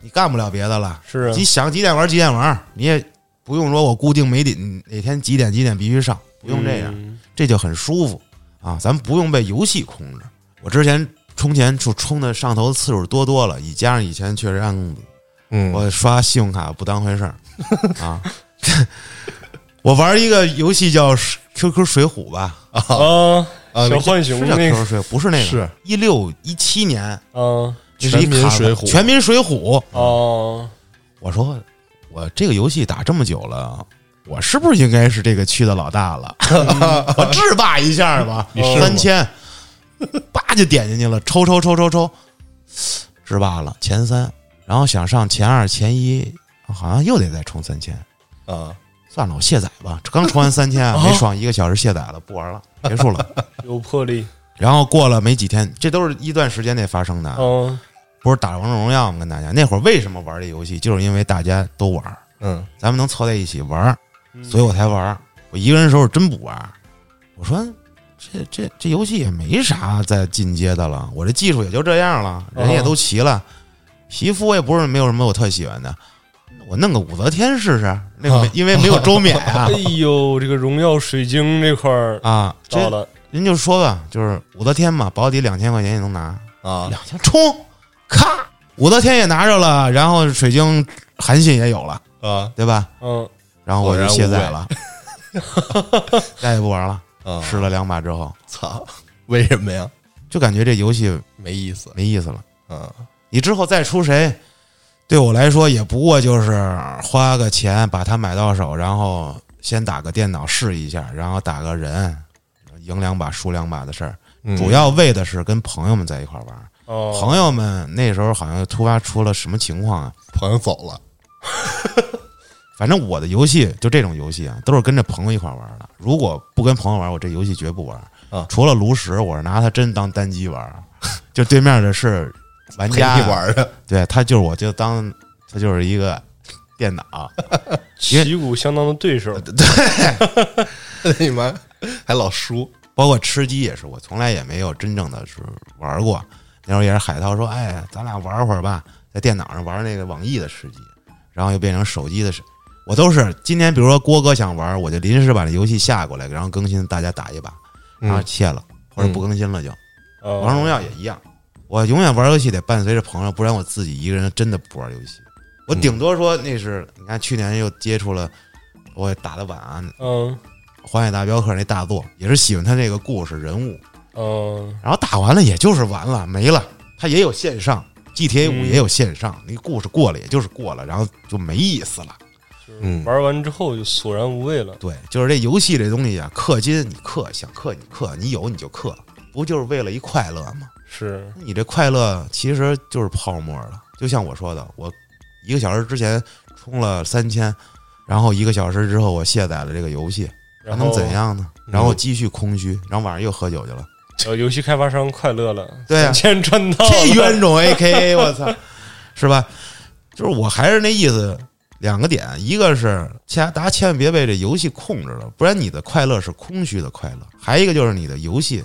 你干不了别的了。是啊你想几点玩几点玩，你也不用说我固定每点哪天几点几点必须上，不用这样，嗯这就很舒服啊。咱不用被游戏控制。我之前充钱就充的上头的次数多多了，以加上以前确实按嗯，我刷信用卡不当回事儿啊。我玩一个游戏叫 QQ 水浒吧，啊，啊小浣熊是叫那 QQ 个水浒，不是那个，是。一六一七年，啊这是一全民卡水浒。全民水浒。哦，我说我这个游戏打这么久了，我是不是应该是这个区的老大了？我制霸一下吧，三千，叭就点进去了，抽抽抽抽抽，制霸了前三，然后想上前二前一，好像又得再充三千。啊，算了，我卸载吧。刚充完三千啊，没爽一个小时，卸载了，不玩了，结束了。有魄力，然后过了没几天，这都是一段时间内发生的啊，嗯不是打王者荣耀吗？跟大家那会儿为什么玩这游戏，就是因为大家都玩，嗯咱们能凑在一起玩，嗯所以我才玩。我一个人的时候真不玩。我说这这这游戏也没啥再进阶的了，我这技术也就这样了，人也都齐了，皮肤我也不是没有什么我特喜欢的，我弄个武则天试试。那个没因为没有周免啊 哎呦，这个荣耀水晶这块儿啊，这到了，您就说吧，就是武则天嘛，保底两千块钱也能拿，啊，两千冲，咔，武则天也拿着了，然后水晶韩信也有了，啊对吧？嗯然后我就卸载了，再也不玩了。啊，试了两把之后，操，为什么呀？就感觉这游戏没意思，没意思了。嗯你之后再出谁，对我来说也不过就是花个钱把它买到手，然后先打个电脑试一下，然后打个人，赢两把输两把的事儿。嗯主要为的是跟朋友们在一块儿玩。哦，朋友们那时候好像突发出了什么情况啊？朋友走了，反正我的游戏就这种游戏啊，都是跟着朋友一块玩的。如果不跟朋友玩，我这游戏绝不玩啊除了炉石，我是拿它真当单机玩，就对面的是玩家。你玩的，对他就是我就当他就是一个电脑，旗鼓相当的对手，对。你妈还老输，包括吃鸡也是，我从来也没有真正的是玩过。那时候也是海涛说：“哎，咱俩玩会儿吧，在电脑上玩那个网易的吃鸡，然后又变成手机的吃。我都是今天，比如说郭哥想玩，我就临时把这游戏下过来，然后更新，大家打一把，然后嗯。切了或者不更新了就。王王者荣耀也一样，我永远玩游戏得伴随着朋友，不然我自己一个人真的不玩游戏。我顶多说那是，你看去年又接触了，我打的晚安，嗯《荒野大镖客》那大作，也是喜欢他那个故事人物，嗯然后打完了也就是完了，没了。他也有线上，GTA 五嗯也有线上，那故事过了也就是过了，然后就没意思了。嗯玩完之后就索然无味了。对，就是这游戏这东西啊，氪金你氪，想氪你氪，你有你就氪，不就是为了一快乐吗？是，你这快乐其实就是泡沫了。就像我说的，我一个小时之前充了三千，然后一个小时之后我卸载了这个游戏，还然后能怎？样呢？嗯然后继续空虚，然后晚上又喝酒去了。呃，游戏开发商快乐了，对啊钱赚到这。冤种 A K A，我操，是吧？就是我还是那意思，两个点，一个是千大家千万别被这游戏控制了，不然你的快乐是空虚的快乐；还一个就是你的游戏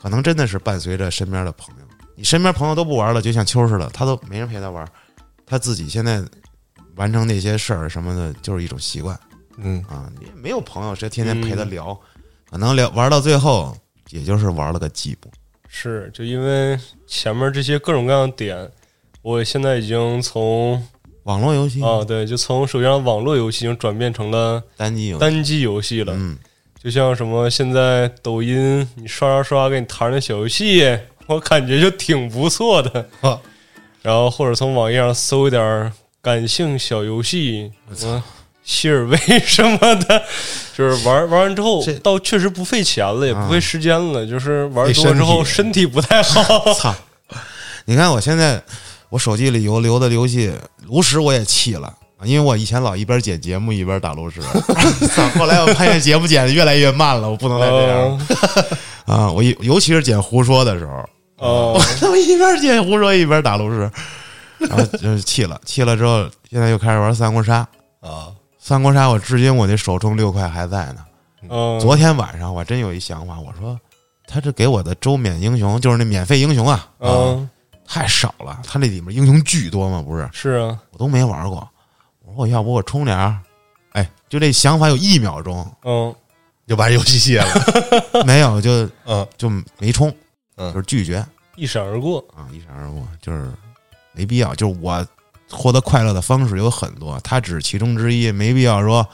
可能真的是伴随着身边的朋友，你身边朋友都不玩了，就像秋似的，他都没人陪他玩，他自己现在完成那些事儿什么的，就是一种习惯嗯啊。你没有朋友，谁天天陪他聊？可能聊玩到最后，也就是玩了个寂寞。是，就因为前面这些各种各样的点，我现在已经从网络游戏啊，对，就从手机上网络游戏已经转变成了单机游戏，单机游戏了。嗯。就像什么现在抖音你刷刷刷给你弹的小游戏，我感觉就挺不错的。啊然后或者从网页上搜一点儿感性小游戏，什么希尔威什么的，就是玩玩完之后，倒确实不费钱了，也啊不费时间了，就是玩费多了之后身身体不太好。操！你看我现在我手机里有留的游戏，炉石我也弃了。啊因为我以前老一边剪节目一边打炉石，后来我发现节目剪的越来越慢了，我不能再这样了 啊！我尤尤其是剪胡说的时候，我，一边剪胡说一边打炉石，然后就是气了，气了之后，现在又开始玩三国杀。啊，三国杀我至今我那首充六块还在呢。嗯，昨天晚上我真有一想法，我说他这给我的周免英雄就是那免费英雄啊，嗯，太少了，他那里面英雄巨多嘛，不是？是啊，我都没玩过。我要不我充点儿，哎，就这想法有一秒钟嗯，就把游戏卸了，没有，就嗯就没充，嗯就是拒绝一闪而过。啊，一闪而过，就是没必要。就是我获得快乐的方式有很多，它只是其中之一，没必要说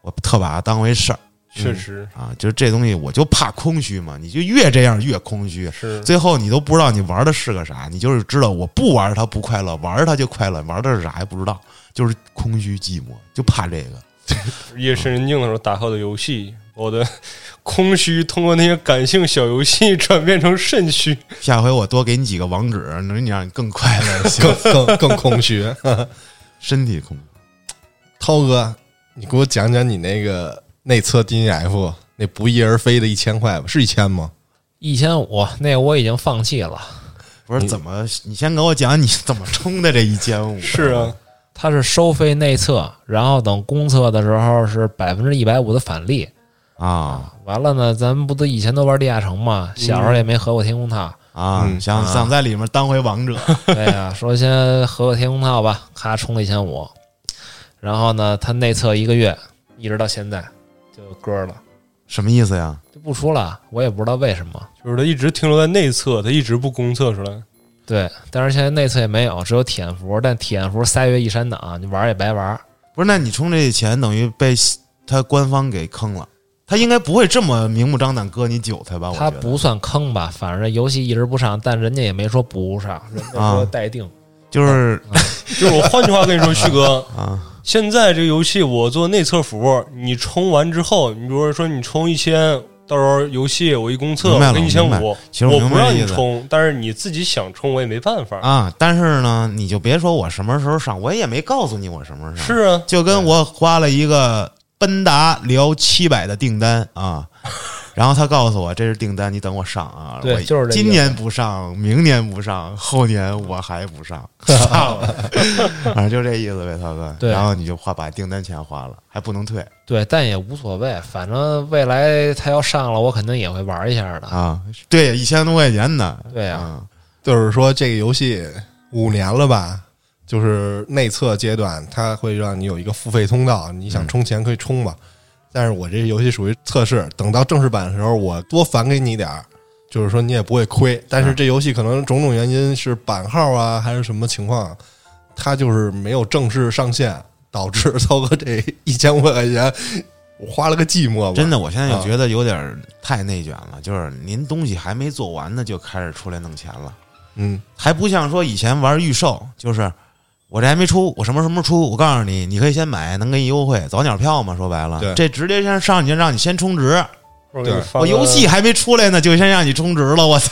我特把它当回事儿确实啊。就是这东西，我就怕空虚嘛，你就越这样越空虚。是，最后你都不知道你玩的是个啥，你就是知道我不玩它不快乐，玩它就快乐，玩的是啥还不知道，就是空虚寂寞，就怕这个。夜深人静的时候打开我的游戏，我的空虚通过那些感性小游戏转变成肾虚。下回我多给你几个网址，能让你更快乐，行更更更空虚。身体空虚。涛哥，你给我讲讲你那个内测 DNF 那不翼而飞的一千块吧？是一千吗？一千五，那我已经放弃了。不是怎么？你先给我讲你怎么充的这一千五？是啊，它是收费内测，然后等公测的时候是百分之一百五的返利。啊完了呢，咱们不都以前都玩地下城吗？小时候也没合过天空套。啊！嗯想啊想在里面当回王者 对呀、说先合个天空套吧，咔充了一千五，然后呢，他内测一个月，一直到现在就搁了，什么意思呀？就不出了。我也不知道为什么。就是它一直停留在内测，它一直不公测出来。对，但是现在内测也没有，只有体验服，但体验服三月一删档，你玩也白玩。不是，那你充这钱等于被他官方给坑了。他应该不会这么明目张胆割你韭菜吧？他不算坑吧，反正游戏一直不上，但人家也没说不上，人家说啊待定。就是 就是我换句话跟你说，旭哥，啊现在这个游戏我做内测服，你充完之后，你比如说你充一千，到时候游戏我一公测，明白了我给你一千五，其实我我不让你充，但是你自己想充我也没办法。啊，但是呢，你就别说我什么时候上，我也没告诉你我什么时候上。是啊，就跟我花了一个奔达聊七百的订单啊，然后他告诉我这是订单，你等我上啊。对就是今年不上，明年不上，后年我还不上，操 反正就这意思呗，涛哥。对然后你就花把订单钱花了，还不能退对，但也无所谓，反正未来他要上了，我肯定也会玩一下的。啊。对，一千多块钱呢。对呀、啊，就是说这个游戏五年了吧，就是内测阶段，它会让你有一个付费通道，你想充钱可以充吧。但是我这游戏属于测试，等到正式版的时候，我多返给你点儿，就是说你也不会亏。但是这游戏可能种种原因是版号啊，还是什么情况，它就是没有正式上线，导致涛哥这一千五百块钱，我花了个寂寞吧。真的，我现在就啊觉得有点太内卷了，就是您东西还没做完呢，就开始出来弄钱了。嗯，还不像说以前玩预售，就是我这还没出，我什么什么时候出，我告诉你，你可以先买，能给你优惠，早鸟票嘛。说白了对，这直接先上去让你先充值，对我给你发我游戏还没出来呢，就先让你充值了，我操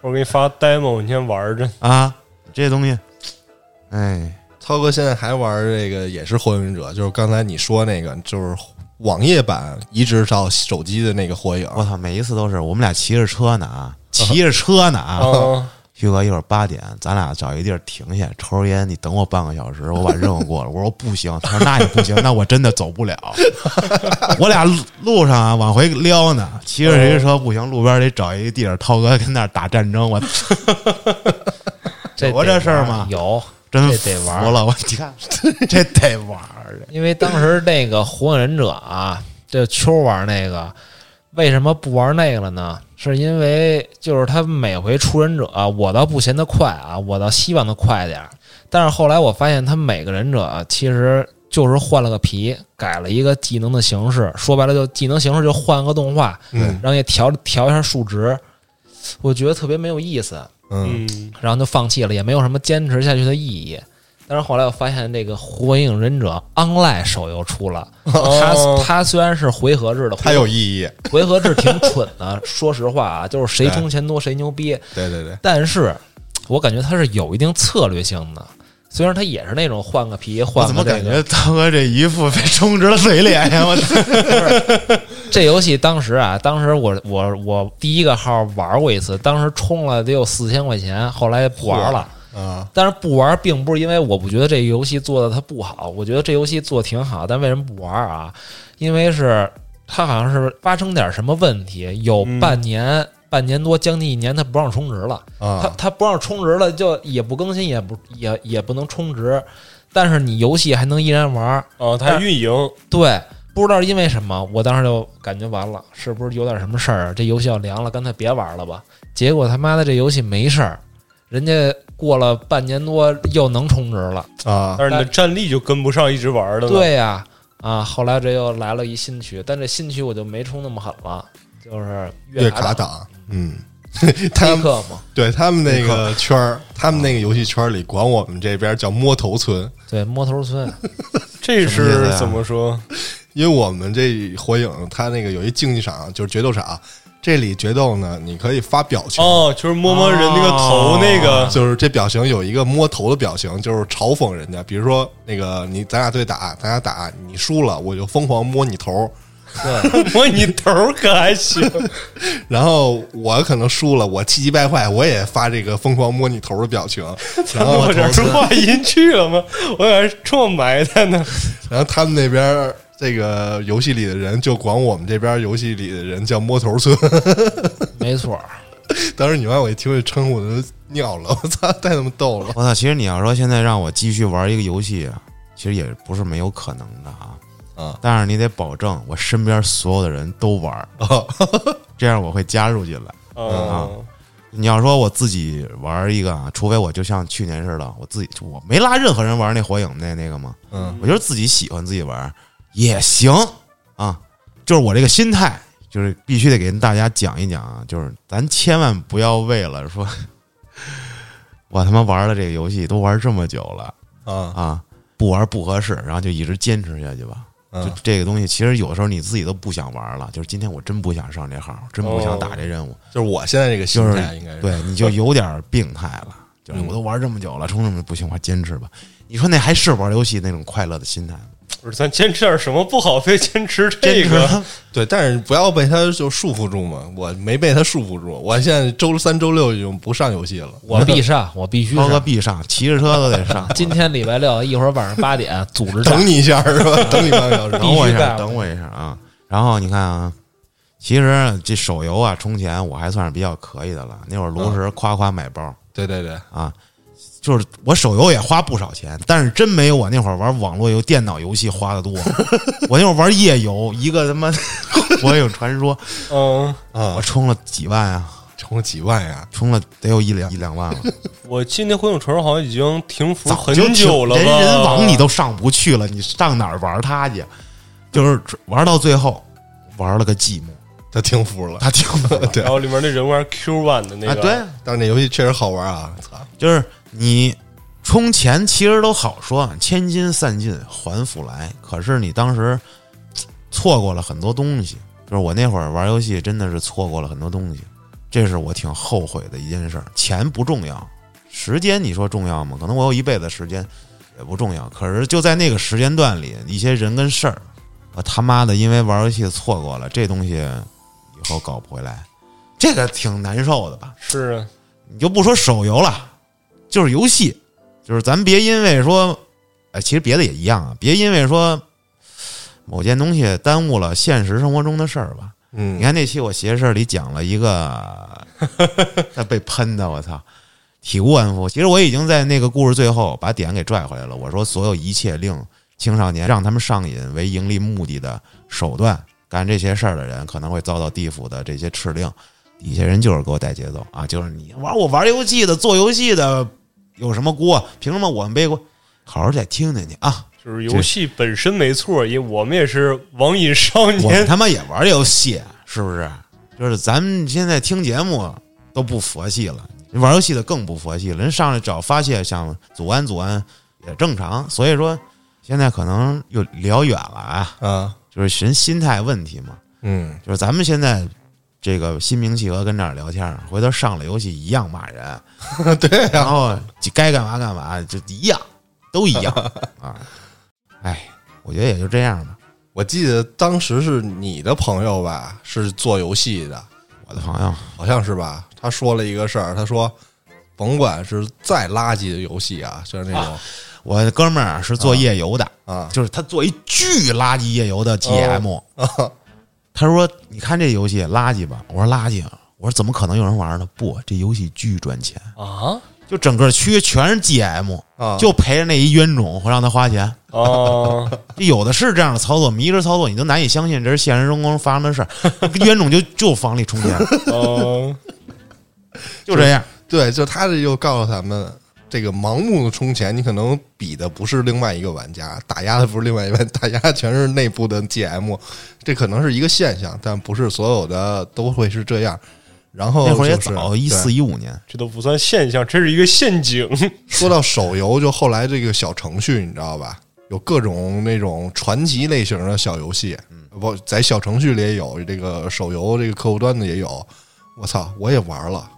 我给你发 demo，你先玩着。啊！这些东西，哎，涛哥现在还玩这个也是火影忍者，就是刚才你说那个，就是网页版移植到手机的那个火影。我操，每一次都是我们俩骑着车呢啊，骑着车呢啊。啊，旭哥，一会儿八点，咱俩找一地儿停下，抽根烟，你等我半个小时，我把任务过了。我说不行，他说那也不行，那我真的走不了。我俩路路上啊往回撩呢，骑着谁车不行，路边得找一个地儿，涛哥跟那儿打战争，我这 有得这事儿吗有，真这得玩服了。我你看，这得玩儿 因为当时那个火影忍者啊，这秋玩那个，为什么不玩那个了呢？是因为就是他每回出忍者、啊，我倒不嫌他快啊，我倒希望他快点儿。但是后来我发现，他每个忍者啊其实就是换了个皮，改了一个技能的形式，说白了就技能形式就换个动画，嗯然后也调调一下数值，我觉得特别没有意思。嗯，嗯，然后就放弃了，也没有什么坚持下去的意义。但是后来我发现，那个《火影忍者 Online》手游出了，它哦它虽然是回合制的，它有意义。回合制挺蠢的，说实话啊，就是谁充钱多谁牛逼。对对对，但是我感觉它是有一定策略性的，虽然它也是那种换个皮我换怎么。感觉大哥这一副被充值了嘴脸呀？我操！这游戏当时啊，当时我我我第一个号玩过一次，当时充了得有四千块钱，后来不玩了。啊，但是不玩，并不是因为我不觉得这个游戏做的它不好，我觉得这游戏做得挺好，但为什么不玩啊？因为是它好像是发生点什么问题，有嗯半年、半年多，将近一年，它不让充值了。它啊，它不让充值了，就也不更新，也不也也不能充值，但是你游戏还能依然玩。啊，它还运营，对，不知道因为什么，我当时就感觉完了，是不是有点什么事儿啊？这游戏要凉了，干脆别玩了吧。结果他妈的这游戏没事儿，人家过了半年多又能充值了。啊，但是你的战力就跟不上一直玩的了。对呀、啊，后来这又来了一新区，但这新区我就没充那么狠了，就是月卡卡党，嗯，黑 他嘛，对他们那个圈儿，他们那个游戏圈里管我们这边叫摸头村，对摸头村，这是怎么说？因为我们这火影它那个有一竞技场，就是决斗场，这里决斗呢，你可以发表情。哦，就是摸摸人那个头那个，就是这表情有一个摸头的表情，就是嘲讽人家。比如说那个你咱俩对打，咱俩打你输了，我就疯狂摸你头，对，摸你头儿可还行。然后我可能输了，我气急败坏，我也发这个疯狂摸你头的表情。然后我这儿话音去了吗？我在这这么埋汰呢。然后他们那边这个游戏里的人就管我们这边游戏里的人叫摸头村。没错。当时你妈我一听这称呼我都尿了，我操，太他妈逗了。我操！其实你要说现在让我继续玩一个游戏啊，其实也不是没有可能的啊。啊但是你得保证我身边所有的人都玩儿，哦这样我会加入进来。啊，你要说我自己玩一个啊，除非我就像去年似的，我自己我没拉任何人玩那火影那那个嘛，嗯我就是自己喜欢自己玩也行啊。就是我这个心态，就是必须得给大家讲一讲啊，就是咱千万不要为了说，我他妈玩了这个游戏都玩这么久了啊啊，不玩不合适，然后就一直坚持下去吧。就这个东西，其实有的时候你自己都不想玩了，就是今天我真不想上这号，真不想打这任务，就是我现在这个心就是态应该是对，你就有点病态了。就是嗯我都玩这么久了，冲这么不行，我坚持吧。你说那还是玩游戏那种快乐的心态吗？不是咱坚持点什么不好，非坚持这个。对，但是不要被他就束缚住嘛。我没被他束缚住，我现在周三、周六已经不上游戏了。我必上，我必须高哥。必上，骑着车都得上。今天礼拜六，一会儿晚上八点组织等你一下是吧？等你半个小时。等我一下，等我一下啊！然后你看啊，其实这手游啊，充钱我还算是比较可以的了。那会儿炉石夸夸买包对对对，啊，就是我手游也花不少钱，但是真没有我那会儿玩网络游、电脑游戏花的多。我那会儿玩夜游，一个他妈火影传说，嗯，啊我，充了几万啊，充了几万呀！充了得有一两一两万了，我记得那火影传说好像已经停服很久了吧？人人网你都上不去了，你上哪儿玩它去？就是玩到最后，玩了个寂寞，他停服了，他听服了。对然后里面那人玩 Q One 的那啊，个，对，但是那游戏确实好玩啊！操，就是你充钱其实都好说，千金散尽还复来。可是你当时错过了很多东西，就是我那会儿玩游戏真的是错过了很多东西，这是我挺后悔的一件事儿。钱不重要，时间你说重要吗？可能我有一辈子时间也不重要。可是就在那个时间段里，一些人跟事儿，我他妈的因为玩游戏错过了这东西，以后搞不回来，这个挺难受的吧？是啊，你就不说手游了，就是游戏，就是咱别因为说，哎，其实别的也一样啊，别因为说某件东西耽误了现实生活中的事儿吧。嗯你，看那期我邪事儿里讲了一个，那被喷的，我操，体无完肤。其实我已经在那个故事最后把点给拽回来了。我说，所有一切令青少年让他们上瘾为盈利目的的手段干这些事儿的人，可能会遭到地府的这些敕令。底下人就是给我带节奏啊，就是你玩我玩游戏的、做游戏的有什么锅？凭什么我们背锅？好好再听听去啊！就是游戏本身没错，因为我们也是网瘾少我们年。他妈也玩游戏，是不是？就是咱们现在听节目都不佛系了，玩游戏的更不佛系了。人上来找发泄，想阻安阻安也正常。所以说，现在可能又聊远了啊，啊，就是寻心态问题嘛。嗯，就是咱们现在这个心平气和跟这儿聊天，回头上了游戏一样骂人，对然后该干嘛干嘛，就一样，都一样 啊。哎，我觉得也就这样吧。我记得当时是你的朋友吧，是做游戏的，我的朋友，好像是吧？他说了一个事儿，他说，甭管是再垃圾的游戏啊，就是那种我的哥们儿是做夜游的，啊就是他做一巨垃圾夜游的 GM，、啊，他说：“你看这游戏垃圾吧？”我说：“垃圾。”我说：“怎么可能有人玩呢？”不，这游戏巨赚钱，啊就整个区全是 GM，啊就陪着那一冤种会让他花钱。哦！有的是这样的操作，迷之操作，你都难以相信这是现实生活中发生的事儿。冤种就就房里充钱，哦，就这样。对，就他这就告诉咱们，这个盲目的充钱，你可能比的不是另外一个玩家，打压的不是另外一个玩家，打压全是内部的 GM，这可能是一个现象，但不是所有的都会是这样。然后那会儿也是早，一四对一五年，这都不算现象，这是一个陷阱。说到手游，就后来这个小程序，你知道吧？有各种那种传奇类型的小游戏，不在小程序里也有，这个手游这个客户端的也有。我操，我也玩了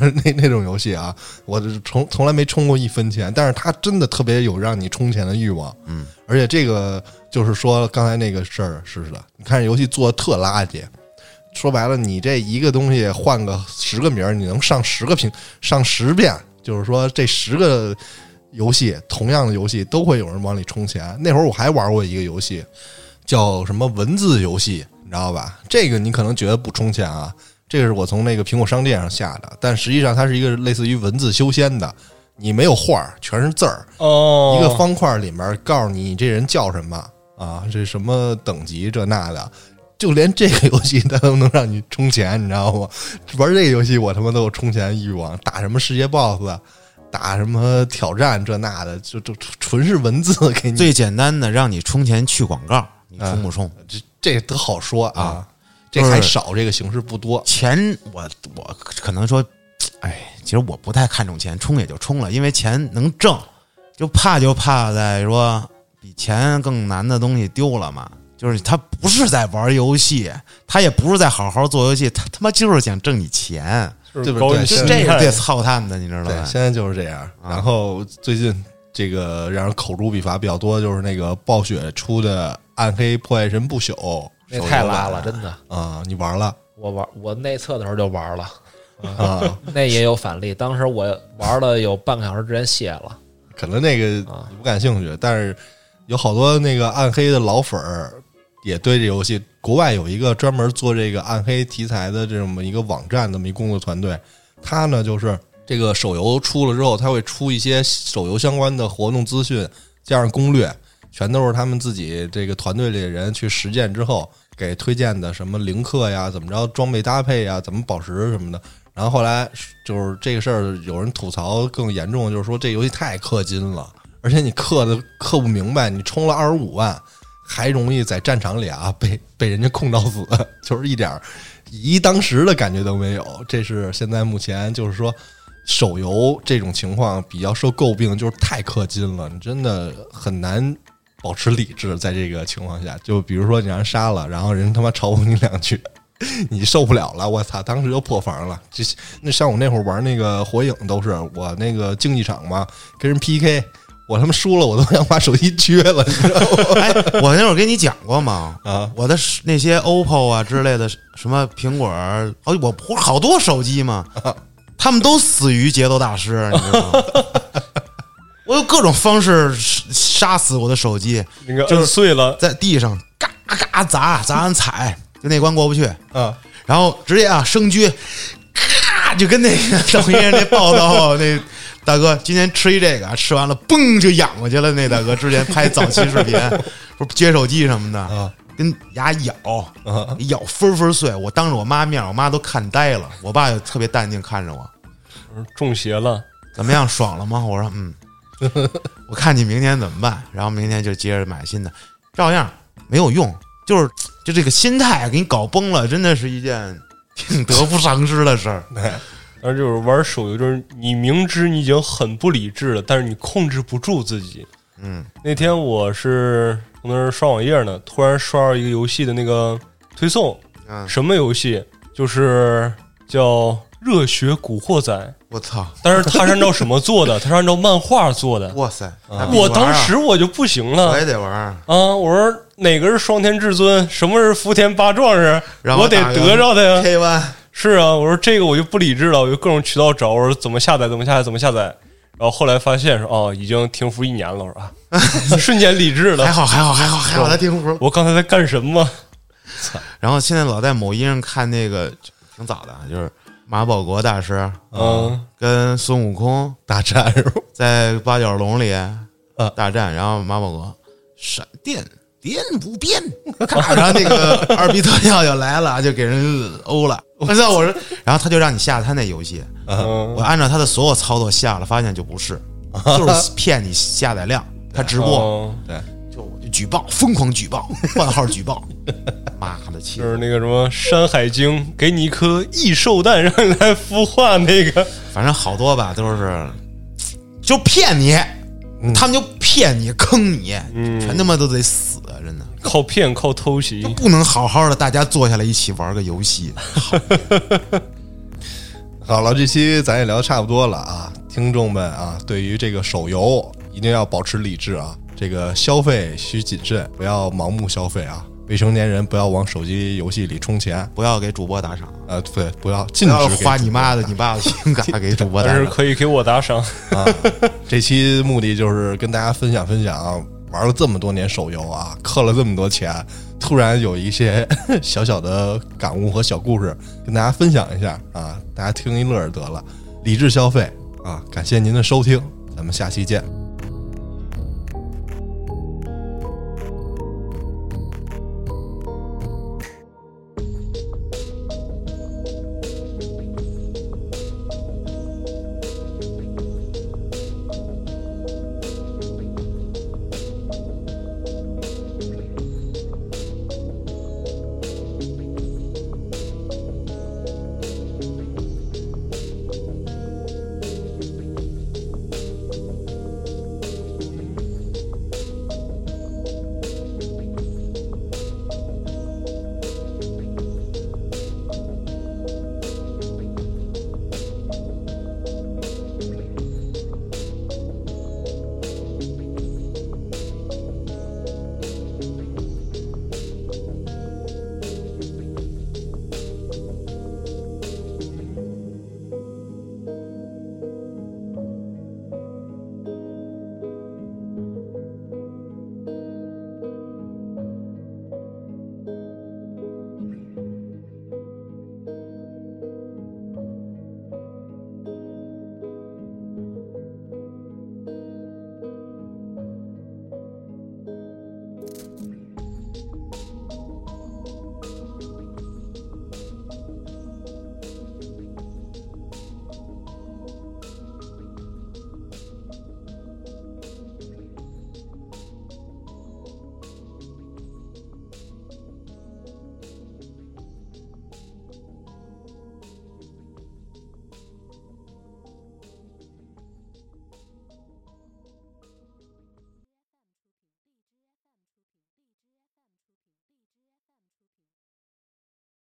那那种游戏啊，我这从从来没充过一分钱，但是它真的特别有让你充钱的欲望。嗯，而且这个就是说刚才那个事儿是的，你看游戏做的特垃圾。说白了，你这一个东西换个十个名儿，你能上十个屏，上十遍，就是说这十个游戏同样的游戏都会有人往里充钱。那会儿我还玩过一个游戏，叫什么文字游戏，你知道吧？这个你可能觉得不充钱啊，这个是我从那个苹果商店上下的，但实际上它是一个类似于文字修仙的，你没有画儿，全是字儿，哦，一个方块里面告诉你你这人叫什么啊，这什么等级这那的，就连这个游戏它都能让你充钱，你知道吗？玩这个游戏我他妈都有充钱欲望，打什么世界 BOSS，打什么挑战这那的，就就纯是文字给你，最简单的让你充钱去广告，你充不充？这这都好说啊啊，这还少，这个形式不多。钱我我可能说，哎，其实我不太看重钱，充也就充了，因为钱能挣，就怕就怕在说比钱更难的东西丢了嘛。就是他不是在玩游戏，他也不是在好好做游戏，他他妈就是想挣你钱，对不对高你心就这个操蛋的，你知道对，吧？现在就是这样。啊然后最近这个让人口诛笔伐比较多，就是那个暴雪出的《暗黑破坏神不朽》那太拉了，真的。啊！你玩了我玩我内测的时候就玩了，啊？那也有返利。当时我玩了有半个小时之前卸了。可能那个不感兴趣，但是有好多那个暗黑的老粉儿也对这游戏。国外有一个专门做这个暗黑题材的这么一个网站，这么一工作团队，他呢就是这个手游出了之后，他会出一些手游相关的活动资讯，加上攻略，全都是他们自己这个团队里的人去实践之后给推荐的，什么零氪呀，怎么着装备搭配呀，怎么宝石什么的。然后后来就是这个事儿，有人吐槽更严重，就是说这游戏太氪金了，而且你氪的氪不明白，你充了二十五万，还容易在战场里啊被被人家控到死，就是一点以一当十的感觉都没有。这是现在目前就是说手游这种情况比较受诟病，就是太氪金了，你真的很难保持理智。在这个情况下，就比如说你让人杀了，然后人他妈嘲讽你两句。你受不了了，我操！当时就破防了。这那像我那会儿玩那个火影，都是我那个竞技场嘛，跟人 PK，我他妈输了，我都想把手机撅了，你知道吗？哎，我那会儿跟你讲过吗？啊，我的那些 OPPO 啊之类的，什么苹果好，哦，我不是好多手机嘛，他们都死于节奏大师，你知道吗？我用各种方式杀死我的手机，那个就是摁碎了，在地上嘎嘎砸，砸完踩，就那关过不去，啊，然后直接啊生狙，咔就跟那个抖音上那报道那大哥今天吃一这个，吃完了嘣就仰过去了。那大哥之前拍早期视频，不是接手机什么的，啊跟牙咬啊咬分分碎。我当着我妈面，我妈都看呆了。我爸就特别淡定看着我，中邪了。怎么样，爽了吗？我说嗯，我看你明天怎么办。然后明天就接着买新的，照样没有用，就是就这个心态给你搞崩了，真的是一件挺得不偿失的事儿。对而就是玩手游，就是你明知你已经很不理智了，但是你控制不住自己。嗯，那天我是从那儿刷网页呢，突然刷到一个游戏的那个推送，嗯什么游戏？就是叫《热血古惑仔》，我操！但是他是按照什么做的？他是按照漫画做的。哇塞！我当时我就不行了我也得玩，啊！我说哪个是双天至尊，什么是福田八壮士？我得得着他呀！K one 是啊，我说这个我就不理智了，我就各种渠道找，我说怎么下载，怎么下载，怎么下载。然后后来发现说哦，已经停服一年了。我说啊，瞬间理智了。还好还好还好还好，他停服。我刚才在干什么？然后现在老在某音上看那个挺早的，就是马保国大师嗯，跟孙悟空大战是吧？在八角笼里啊大战，然后马保国闪电电不变，咔然后那个二逼特效就来了，就给人欧了。我操！我说，然后他就让你下他那游戏，嗯我按照他的所有操作下了，发现就不是，就是骗你下载量。他直播哦就我就举报，疯狂举报，换号举报，妈的！就是那个什么《山海经》，给你一颗异兽蛋，让你来孵化那个。反正好多吧，都是就骗你，他们就骗你、坑你，嗯全他妈都得死，真的靠骗，靠偷袭就，不能好好的大家坐下来一起玩个游戏。好了，这期咱也聊得差不多了啊，听众们啊，对于这个手游一定要保持理智啊，这个消费需谨慎，不要盲目消费啊。未成年人不要往手机游戏里充钱，不要给主播打赏，呃，对，不要禁止花你妈的、你爸的信用卡给主播 打但是。可以给我打赏。啊，这期目的就是跟大家分享分享，玩了这么多年手游啊，氪了这么多钱，突然有一些 小小的感悟和小故事跟大家分享一下啊，大家听一乐儿得了，理智消费啊！感谢您的收听，咱们下期见。